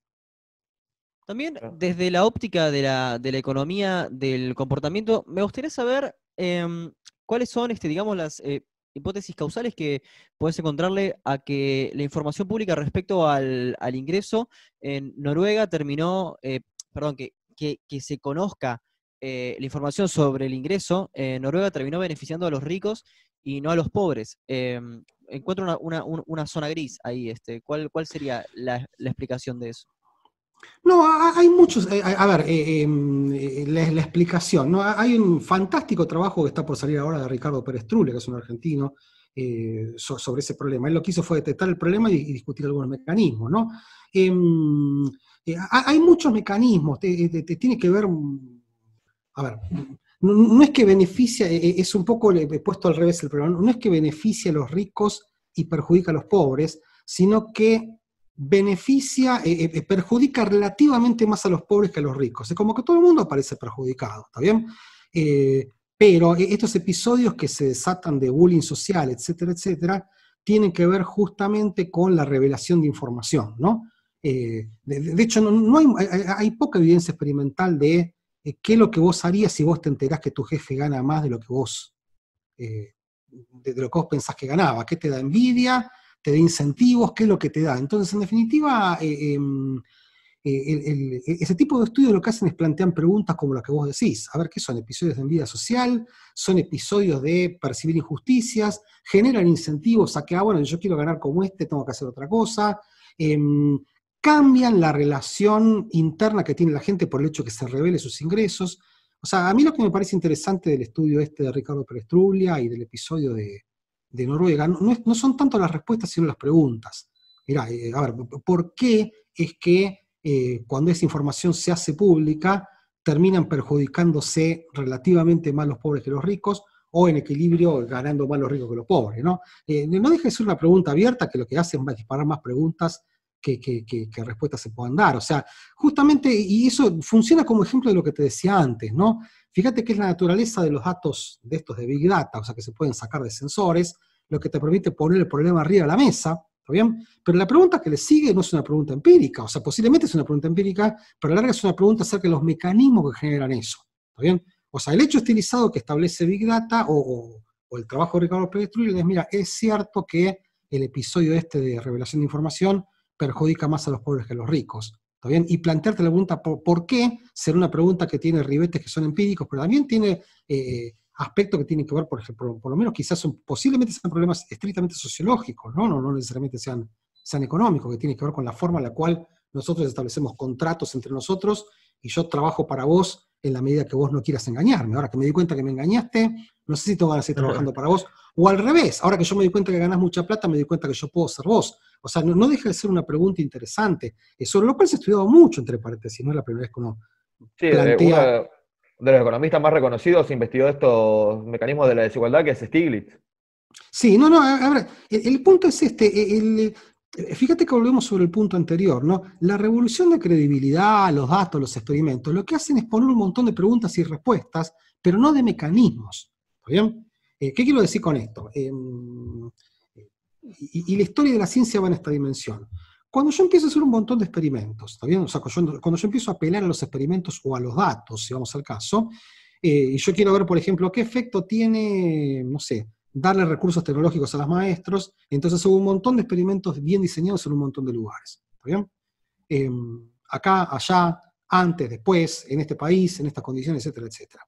También desde la óptica de la, economía del comportamiento, me gustaría saber em, cuáles son, este, digamos, las eh, hipótesis causales que puedes encontrarle a que la información pública respecto al, ingreso en Noruega terminó, eh, perdón, que, que, se conozca eh, la información sobre el ingreso en Noruega terminó beneficiando a los ricos y no a los pobres. Em, encuentro una, zona gris ahí. Este, ¿cuál, ¿Cuál sería la explicación de eso? No, hay muchos. Eh, a ver, eh, em, eh, la, explicación. ¿no? Hay un fantástico trabajo que está por salir ahora de Ricardo Pérez Trule, que es un argentino, sobre ese problema. Él lo que hizo fue detectar el problema y, discutir algunos mecanismos. ¿no? Em, hay muchos mecanismos. tiene que ver. A ver, no, es que beneficia, es un poco puesto al revés el problema. No es que beneficia a los ricos y perjudica a los pobres, sino que beneficia, eh, eh, perjudica relativamente más a los pobres que a los ricos. Es como que todo el mundo parece perjudicado, ¿está bien? Eh, pero estos episodios que se desatan de bullying social, etcétera, etcétera, tienen que ver justamente con la revelación de información, ¿no? de, hecho, no, hay, poca evidencia experimental de qué es lo que vos harías si vos te enterás que tu jefe gana más de lo que vos, de, de, lo que vos pensás que ganaba. ¿Qué te da envidia? te da incentivos, qué es lo que te da. Entonces, en definitiva, eh, em, eh, ese tipo de estudios lo que hacen es plantear preguntas como las que vos decís. A ver, ¿qué son? ¿Episodios de envidia social? ¿Son episodios de percibir injusticias? ¿Generan incentivos a que, ah, bueno, yo quiero ganar como este, tengo que hacer otra cosa? ¿Cambian la relación interna que tiene la gente por el hecho que se revele sus ingresos? O sea, a mí lo que me parece interesante del estudio este de Ricardo Perestrulia y del episodio de, de Noruega no, son tanto las respuestas, sino las preguntas. Mira, eh, a ver, ¿por qué es que eh, cuando esa información se hace pública terminan perjudicándose relativamente más los pobres que los ricos? o en equilibrio ganando más los ricos que los pobres, ¿no? Eh, no deja de ser una pregunta abierta que lo que hace es disparar más preguntas que, respuestas se puedan dar. O sea, justamente, y eso funciona como ejemplo de lo que te decía antes, ¿no? Fíjate que es la naturaleza de los datos de estos de Big Data, o sea, que se pueden sacar de sensores, lo que te permite poner el problema arriba de la mesa, ¿está bien? Pero la pregunta que le sigue no es una pregunta empírica, o sea, posiblemente es una pregunta empírica, pero a la larga es una pregunta acerca de los mecanismos que generan eso, ¿está bien? O sea, el hecho estilizado que establece Big Data o, el trabajo de Ricardo Pérez es, mira, es cierto que el episodio este de revelación de información perjudica más a los pobres que a los ricos. ¿Está bien? Y plantearte la pregunta por, qué, será una pregunta que tiene ribetes que son empíricos, pero también tiene eh, aspectos que tienen que ver, por ejemplo, por lo menos quizás son, posiblemente sean problemas estrictamente sociológicos, ¿no? No, no necesariamente sean, sean económicos, que tienen que ver con la forma en la cual nosotros establecemos contratos entre nosotros y yo trabajo para vos en la medida que vos no quieras engañarme. Ahora que me di cuenta que me engañaste, no sé si tengo ganas de seguir trabajando para vos. O al revés, ahora que yo me di cuenta que ganás mucha plata, me di cuenta que yo puedo ser vos. O sea, no, deja de ser una pregunta interesante, sobre lo cual se ha estudiado mucho, entre paréntesis, no es la primera vez que uno sí, plantea... de los economistas más reconocidos investigó estos mecanismos de la desigualdad, que es Stiglitz. Sí, no, no, a ver, el, punto es este, fíjate que volvemos sobre el punto anterior, ¿no? La revolución de credibilidad, los datos, los experimentos, lo que hacen es poner un montón de preguntas y respuestas, pero no de mecanismos. ¿Está bien? Eh, ¿Qué quiero decir con esto? Em, y, la historia de la ciencia va en esta dimensión. Cuando yo empiezo a hacer un montón de experimentos, ¿está bien? O sea, cuando yo, empiezo a apelar a los experimentos o a los datos, si vamos al caso, eh, y yo quiero ver, por ejemplo, qué efecto tiene, no sé, darle recursos tecnológicos a los maestros. Entonces hubo un montón de experimentos bien diseñados en un montón de lugares. ¿Está bien? Em, acá, allá, antes, después, en este país, en estas condiciones, etcétera, etcétera.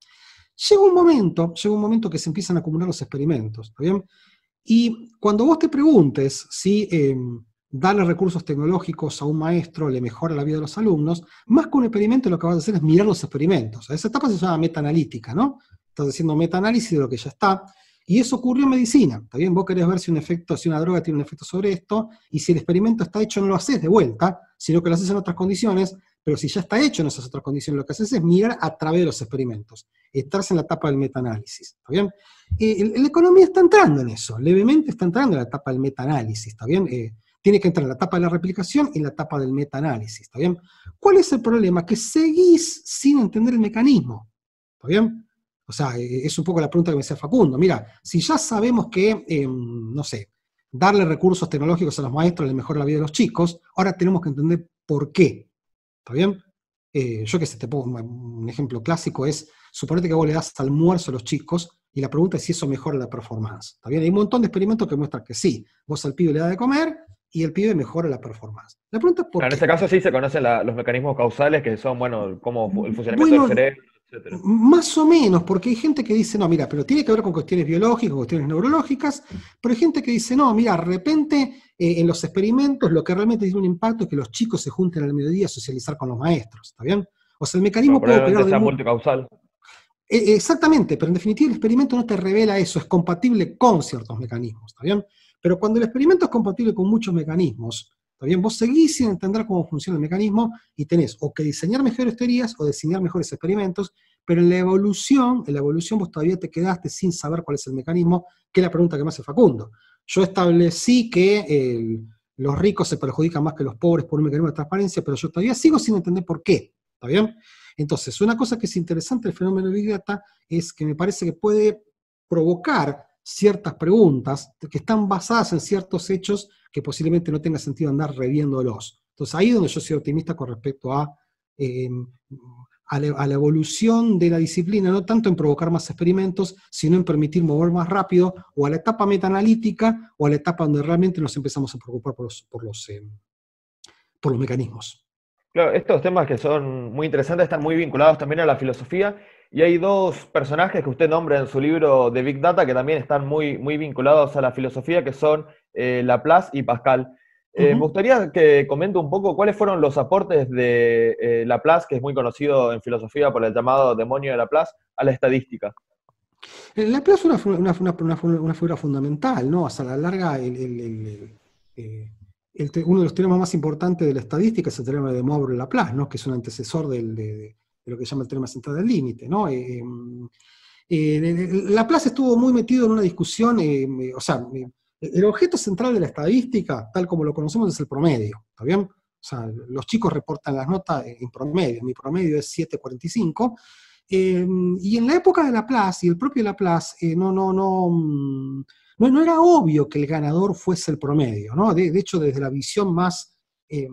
Llega un momento, llega un momento que se empiezan a acumular los experimentos, ¿está bien? Y cuando vos te preguntes si em, darle recursos tecnológicos a un maestro le mejora la vida de los alumnos, más que un experimento lo que vas a hacer es mirar los experimentos. Esa etapa se llama metaanalítica, ¿no? Estás haciendo metaanálisis de lo que ya está, y eso ocurrió en medicina. También vos querés ver si un efecto, si una droga tiene un efecto sobre esto, y si el experimento está hecho no lo haces de vuelta, sino que lo haces en otras condiciones, pero si ya está hecho en esas otras condiciones, lo que haces es mirar a través de los experimentos, estar en la etapa del metaanálisis. ¿Está bien? Eh, la economía está entrando en eso, levemente está entrando en la etapa del metaanálisis, ¿está bien? Eh, tiene que entrar en la etapa de la replicación y en la etapa del metaanálisis, ¿está? ¿Cuál es el problema? Que seguís sin entender el mecanismo, ¿está bien? O sea, e, es un poco la pregunta que me decía Facundo. Mira, si ya sabemos que, em, no sé, darle recursos tecnológicos a los maestros le mejora la vida de los chicos, ahora tenemos que entender por qué. ¿Está bien? Eh, yo que sé, te pongo un ejemplo clásico, es, suponete que vos le das almuerzo a los chicos y la pregunta es si eso mejora la performance. ¿Está bien? Hay un montón de experimentos que muestran que sí. Vos al pibe le das de comer y el pibe mejora la performance. La pregunta es por En este caso sí se conocen los mecanismos causales que son, bueno, como el funcionamiento del cerebro más o menos, porque hay gente que dice, no, mira, pero tiene que ver con cuestiones biológicas, cuestiones neurológicas, pero hay gente que dice, no, mira, de repente eh, en los experimentos lo que realmente tiene un impacto es que los chicos se junten al mediodía a socializar con los maestros, ¿está bien? O sea, el mecanismo puede operar de multicausal. Eh, exactamente, pero en definitiva el experimento no te revela eso, es compatible con ciertos mecanismos, ¿está bien? Pero cuando el experimento es compatible con muchos mecanismos, ¿Está? Vos seguís sin entender cómo funciona el mecanismo y tenés o que diseñar mejores teorías o diseñar mejores experimentos, pero en la evolución, en la evolución vos todavía te quedaste sin saber cuál es el mecanismo, que es la pregunta que me hace Facundo. Yo establecí que los ricos se perjudican más que los pobres por un mecanismo de transparencia, pero yo todavía sigo sin entender por qué. ¿Está bien? Entonces, una cosa que es interesante del fenómeno de Big Data es que me parece que puede provocar ciertas preguntas que están basadas en ciertos hechos que posiblemente no tenga sentido andar reviéndolos. Entonces ahí es donde yo soy optimista con respecto a, em, a, la, evolución de la disciplina, no tanto en provocar más experimentos, sino en permitir mover más rápido o a la etapa metaanalítica o a la etapa donde realmente nos empezamos a preocupar por los, por los, em, por los mecanismos. Claro, estos temas que son muy interesantes están muy vinculados también a la filosofía y hay dos personajes que usted nombra en su libro de Big Data que también están muy, muy vinculados a la filosofía, que son eh, Laplace y Pascal. Eh, me gustaría que comente un poco cuáles fueron los aportes de eh, Laplace, que es muy conocido en filosofía por el llamado demonio de Laplace, a la estadística. Laplace es una, una, figura fundamental, ¿no? Hasta la larga, uno de los teoremas más importantes de la estadística es el teorema de Moivre-Laplace, ¿no? que es un antecesor del, de, lo que se llama el teorema central del límite. ¿no? Eh, eh, Laplace estuvo muy metido en una discusión, eh, o sea, el objeto central de la estadística, tal como lo conocemos, es el promedio, ¿está bien? O sea, los chicos reportan las notas en promedio, mi promedio es 7.45, y en la época de Laplace, y el propio Laplace, no, no, no, no, no, era obvio que el ganador fuese el promedio, ¿no? De, hecho, desde la visión más eh,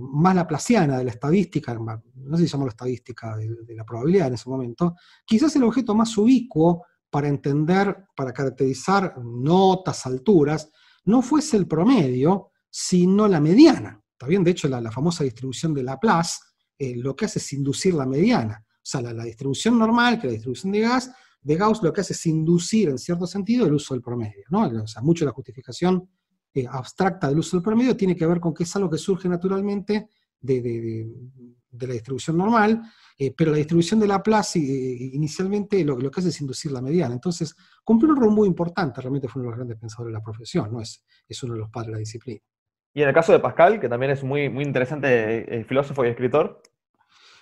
más laplaciana de la estadística, no sé si llamó la estadística de, la probabilidad en ese momento, quizás el objeto más ubicuo para entender, para caracterizar notas, alturas, no fuese el promedio, sino la mediana. ¿Está bien? De hecho, la, famosa distribución de Laplace eh, lo que hace es inducir la mediana. O sea, la, distribución normal, que la distribución de Gauss, de Gauss lo que hace es inducir en cierto sentido el uso del promedio. ¿no? O sea, mucho la justificación eh, abstracta del uso del promedio tiene que ver con que es algo que surge naturalmente de, la distribución normal, eh, pero la distribución de Laplace eh, inicialmente lo, lo, que hace es inducir la mediana. Entonces, cumplió un rol muy importante, realmente fue uno de los grandes pensadores de la profesión, ¿no? es, es uno de los padres de la disciplina. Y en el caso de Pascal, que también es muy, muy interesante filósofo y escritor.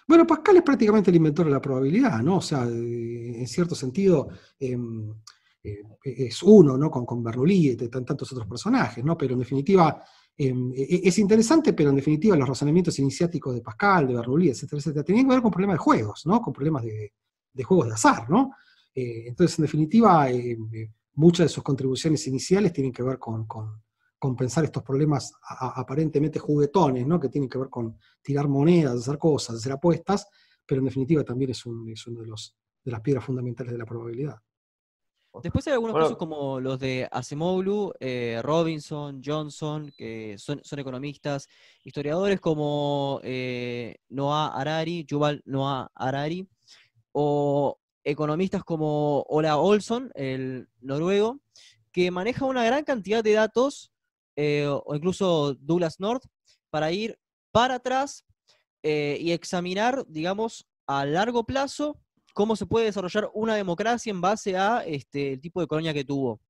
Bueno, Pascal es prácticamente el inventor de la probabilidad, ¿no? O sea, en cierto sentido, em, eh, es uno, ¿no? Con, con Bernoulli y tantos otros personajes, ¿no? Pero en definitiva, em, e, e, es interesante, pero en definitiva los razonamientos iniciáticos de Pascal, de Bernoulli, etcétera, etcétera, tenían que ver con problemas de juegos, ¿no? Con problemas de, juegos de azar, ¿no? Eh, entonces, en definitiva, em, eh, muchas de sus contribuciones iniciales tienen que ver con, pensar estos problemas aparentemente juguetones, ¿no? Que tienen que ver con tirar monedas, hacer cosas, hacer apuestas, pero en definitiva también es, uno de, de las piedras fundamentales de la probabilidad. Después hay algunos casos como los de Acemoglu, eh, Robinson, Johnson, que son, economistas, historiadores como eh, Noah Harari, Yuval Noah Harari, o economistas como Ola Olson, el noruego, que maneja una gran cantidad de datos, eh, o incluso Douglas North, para ir para atrás y examinar, digamos, a largo plazo cómo se puede desarrollar una democracia en base a este, el tipo de colonia que tuvo.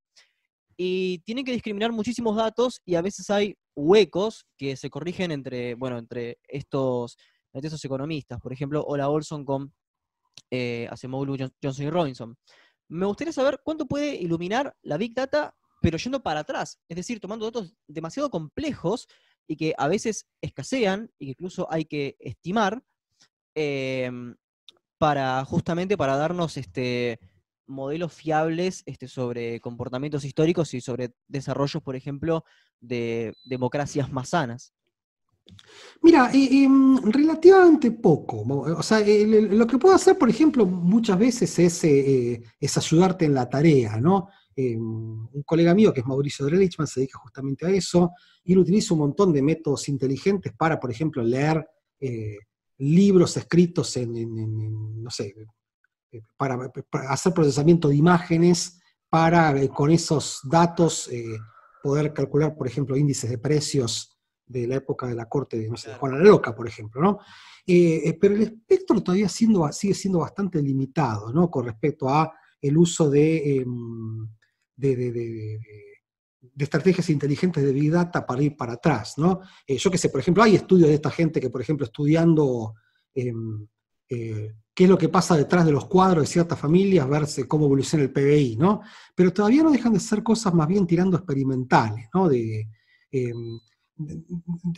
Y tienen que discriminar muchísimos datos y a veces hay huecos que se corrigen entre, bueno, entre estos, entre estos economistas. Por ejemplo, Ola Olson con eh, Johnson y Robinson. Me gustaría saber cuánto puede iluminar la Big Data, pero yendo para atrás, es decir, tomando datos demasiado complejos y que a veces escasean y que incluso hay que estimar, eh, para justamente para darnos este, modelos fiables este, sobre comportamientos históricos y sobre desarrollos, por ejemplo, de democracias más sanas. Mira, eh, em, relativamente poco. O sea, lo que puedo hacer, por ejemplo, muchas veces es, eh, es ayudarte en la tarea, ¿no? Em, un colega mío que es Mauricio Drelichman se dedica justamente a eso, y él utiliza un montón de métodos inteligentes para, por ejemplo, leer eh, libros escritos en, no sé, eh, para, hacer procesamiento de imágenes, para eh, con esos datos eh, poder calcular, por ejemplo, índices de precios de la época de la corte de, no sé, Juana la Loca, por ejemplo, ¿no? pero el espectro todavía siendo, sigue siendo bastante limitado, ¿no? Con respecto a el uso de, em, de de estrategias inteligentes de Big Data para ir para atrás, ¿no? Eh, yo que sé, por ejemplo, hay estudios de esta gente que, por ejemplo, estudiando em, eh, qué es lo que pasa detrás de los cuadros de ciertas familias, verse cómo evoluciona el PBI, ¿no? Pero todavía no dejan de ser cosas más bien tirando experimentales, ¿no? De, em,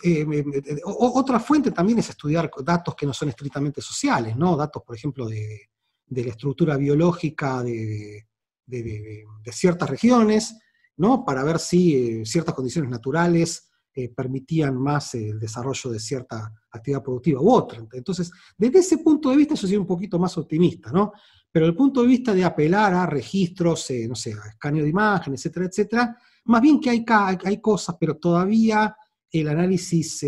em, otra fuente también es estudiar datos que no son estrictamente sociales, ¿no? Datos, por ejemplo, de, la estructura biológica de, de ciertas regiones, ¿no? para ver si eh, ciertas condiciones naturales eh, permitían más el desarrollo de cierta actividad productiva u otra. Entonces, desde ese punto de vista, yo soy un poquito más optimista, ¿no? Pero el punto de vista de apelar a registros, eh, no sé, a escaneo de imagen, etcétera, etcétera, más bien que hay, hay cosas, pero todavía el análisis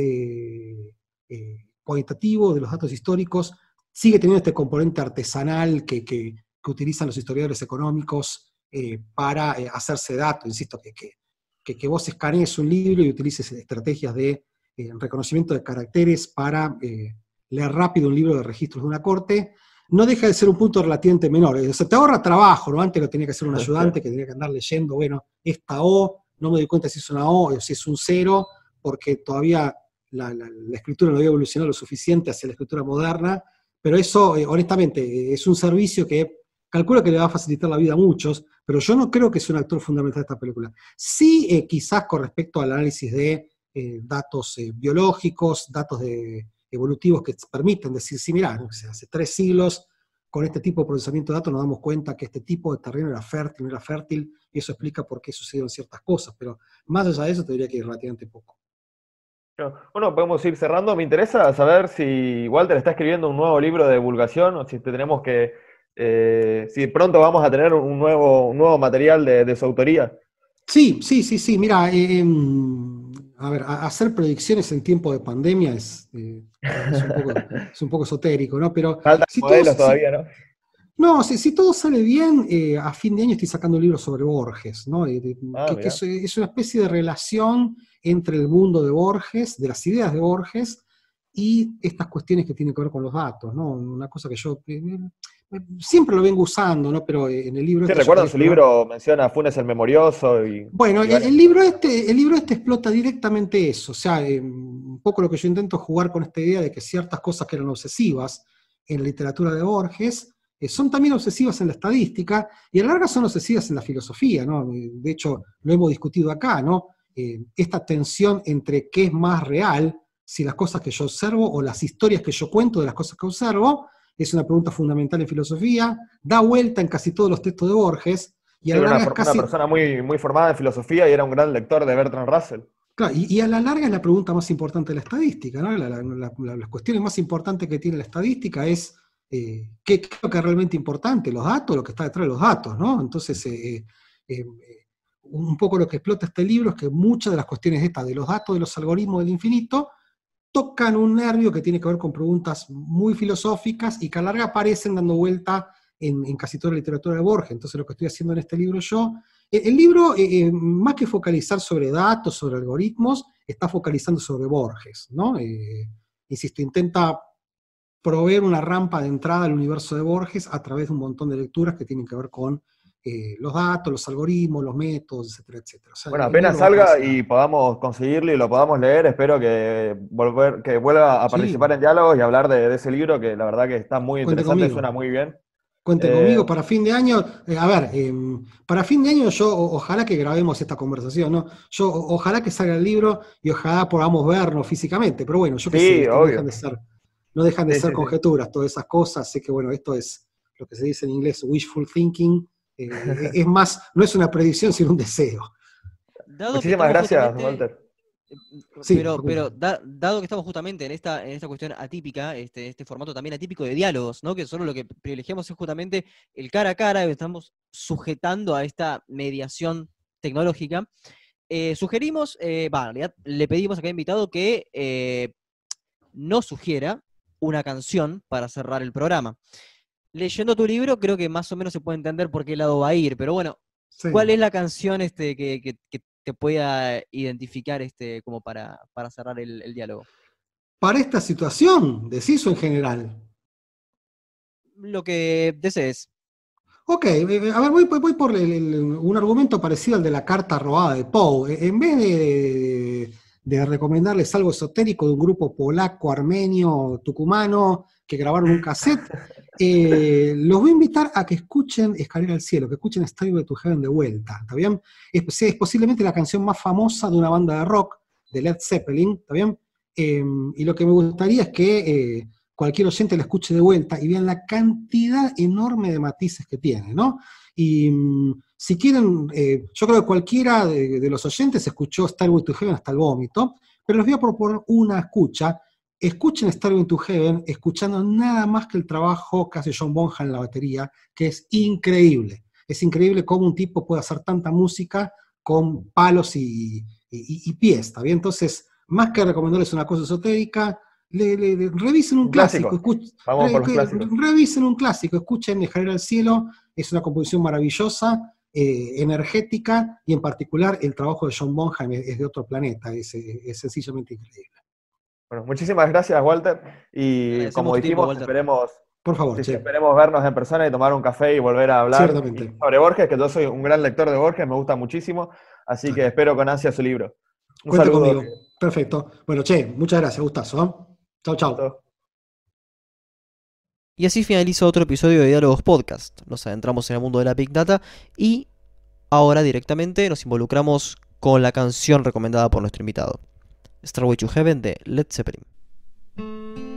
cualitativo de los datos históricos sigue teniendo este componente artesanal que, que utilizan los historiadores económicos eh, para eh, hacerse datos, insisto, que, que, que, vos escanees un libro y utilices estrategias de eh, reconocimiento de caracteres para leer rápido un libro de registros de una corte, no deja de ser un punto relativamente menor. O sea, te ahorra trabajo, ¿no? Antes lo tenía que hacer un ayudante que tenía que andar leyendo, bueno, esta O, no me doy cuenta si es una O o si es un cero, porque todavía la, la, escritura no había evolucionado lo suficiente hacia la escritura moderna, pero eso, honestamente, es un servicio que calculo que le va a facilitar la vida a muchos, pero yo no creo que sea un actor fundamental de esta película. Sí, eh, quizás con respecto al análisis de eh, datos eh, biológicos, datos de, evolutivos que permiten decir, sí, mira, hace tres siglos con este tipo de procesamiento de datos nos damos cuenta que este tipo de terreno era fértil, no era fértil, y eso explica por qué sucedieron ciertas cosas, pero más allá de eso te diría que relativamente poco. Bueno, podemos ir cerrando. Me interesa saber si Walter está escribiendo un nuevo libro de divulgación o si tenemos que eh, si pronto vamos a tener un nuevo, nuevo material de, su autoría. Sí, sí, sí, sí. Mira, eh, em, a ver, hacer predicciones en tiempo de pandemia es, eh, es, un, poco, esotérico, ¿no? Pero Faltan si modelos todavía, ¿no? No, si, todo sale bien, a fin de año estoy sacando un libro sobre Borges, ¿no? Ah, que, es, una especie de relación entre el mundo de Borges, de las ideas de Borges, y estas cuestiones que tienen que ver con los datos, ¿no? Una cosa que yo eh, eh, siempre lo vengo usando, ¿no? Pero en el libro... Este recuerdo yo- su libro, menciona a Funes el Memorioso y... Bueno, y el, libro este, el libro este explota directamente eso. O sea, eh, un poco lo que yo intento jugar con esta idea de que ciertas cosas que eran obsesivas en la literatura de Borges eh, son también obsesivas en la estadística y a la larga son obsesivas en la filosofía, ¿no? Eh, De hecho, lo hemos discutido acá, ¿no? Eh, esta tensión entre qué es más real, si las cosas que yo observo o las historias que yo cuento de las cosas que observo, es una pregunta fundamental en filosofía, da vuelta en casi todos los textos de Borges y a Era la una, es persona muy, muy formada en filosofía y era un gran lector de Bertrand Russell. Claro, y, y a la larga es la pregunta más importante de la estadística, ¿no? La- la- la- la- las cuestiones más importantes que tiene la estadística es eh, qué, qué es lo que es realmente importante, los datos, lo que está detrás de los datos, ¿no? Entonces, eh, eh, un poco lo que explota este libro es que muchas de las cuestiones estas de los datos, de los algoritmos del infinito, tocan un nervio que tiene que ver con preguntas muy filosóficas y que a la larga aparecen dando vuelta en, casi toda la literatura de Borges. Entonces, lo que estoy haciendo en este libro yo el el libro, eh, eh, más que focalizar sobre datos, sobre algoritmos, está focalizando sobre Borges, ¿no? Eh, insisto, intenta proveer una rampa de entrada al universo de Borges a través de un montón de lecturas que tienen que ver con eh, los datos, los algoritmos, los métodos, etcétera, etcétera. O sea, Bueno, apenas salga y podamos conseguirlo y lo podamos leer, espero que, volver, que vuelva a Sí. participar en diálogos y hablar de, de ese libro que la verdad que está muy Cuente interesante, conmigo. suena muy bien. Cuenten Eh, conmigo para fin de año. eh, a ver, eh, para fin de año yo o- ojalá que grabemos esta conversación, ¿no? Yo o- ojalá que salga el libro y ojalá podamos vernos físicamente, pero bueno, yo qué Sí, sé, no obvio. dejan de ser, no dejan de Sí, ser sí, conjeturas, todas esas cosas, así que bueno, esto es lo que se dice en inglés wishful thinking, eh, es más, no es una predicción, sino un deseo. Dado Muchísimas gracias, Walter. Sí, pero, Facundo. pero da- dado que estamos justamente en esta, en esta cuestión atípica, este, este formato también atípico de diálogos, ¿no? Que solo lo que privilegiamos es justamente el cara a cara, estamos sujetando a esta mediación tecnológica. eh, sugerimos, eh, en realidad le pedimos a cada invitado que eh, nos sugiera una canción para cerrar el programa. Leyendo tu libro, creo que más o menos se puede entender por qué lado va a ir, pero bueno, Sí. ¿Cuál es la canción este, que, que- que te pueda identificar este, como para, para cerrar el, el diálogo? Para esta situación, decís o en general. Lo que desees. Ok, eh, a ver, voy, voy- por el- el- un argumento parecido al de la carta robada de Poe. Eh, En vez de, de recomendarles algo esotérico de un grupo polaco, armenio, tucumano, que grabaron un cassette, eh, los voy a invitar a que escuchen Escalera al Cielo, que escuchen Stairway to Heaven de vuelta, ¿está bien? Es, es posiblemente la canción más famosa de una banda de rock, de Led Zeppelin, ¿está bien? Eh, y lo que me gustaría es que eh, cualquier oyente la escuche de vuelta y vean la cantidad enorme de matices que tiene, ¿no? Y mm, si quieren, eh, yo creo que cualquiera de, de los oyentes escuchó Starway to Heaven hasta el vómito, pero les voy a proponer una escucha. Escuchen Starway to Heaven escuchando nada más que el trabajo que hace John Bonham en la batería, que es increíble. Es increíble cómo un tipo puede hacer tanta música con palos y, y- y pies, ¿está bien? Entonces, más que recomendarles una cosa esotérica, le- le- le- revisen un Un clásico. clásico, Vamos por los. Revisen un clásico, escuchen Escalera al Cielo, es una composición maravillosa, eh, energética, y en particular el trabajo de John Bonham es, es de otro planeta, es, es sencillamente increíble. Bueno, muchísimas gracias, Walter. Y Agradecemos como tiempo, dijimos, Walter. esperemos, Por favor, sí, sí, che. esperemos vernos en persona y tomar un café y volver a hablar sobre Borges, que yo soy un gran lector de Borges, me gusta muchísimo, así que espero con ansia su libro. Un Cuente saludo. conmigo. Perfecto. Bueno, che, muchas gracias, Gustazo. ¿eh? Chau, chau. Y así finaliza otro episodio de Diálogos Podcast. Nos adentramos en el mundo de la Big Data y ahora directamente nos involucramos con la canción recomendada por nuestro invitado. Starway to Heaven de Led Zeppelin.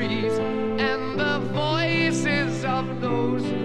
Trees, and the voices of those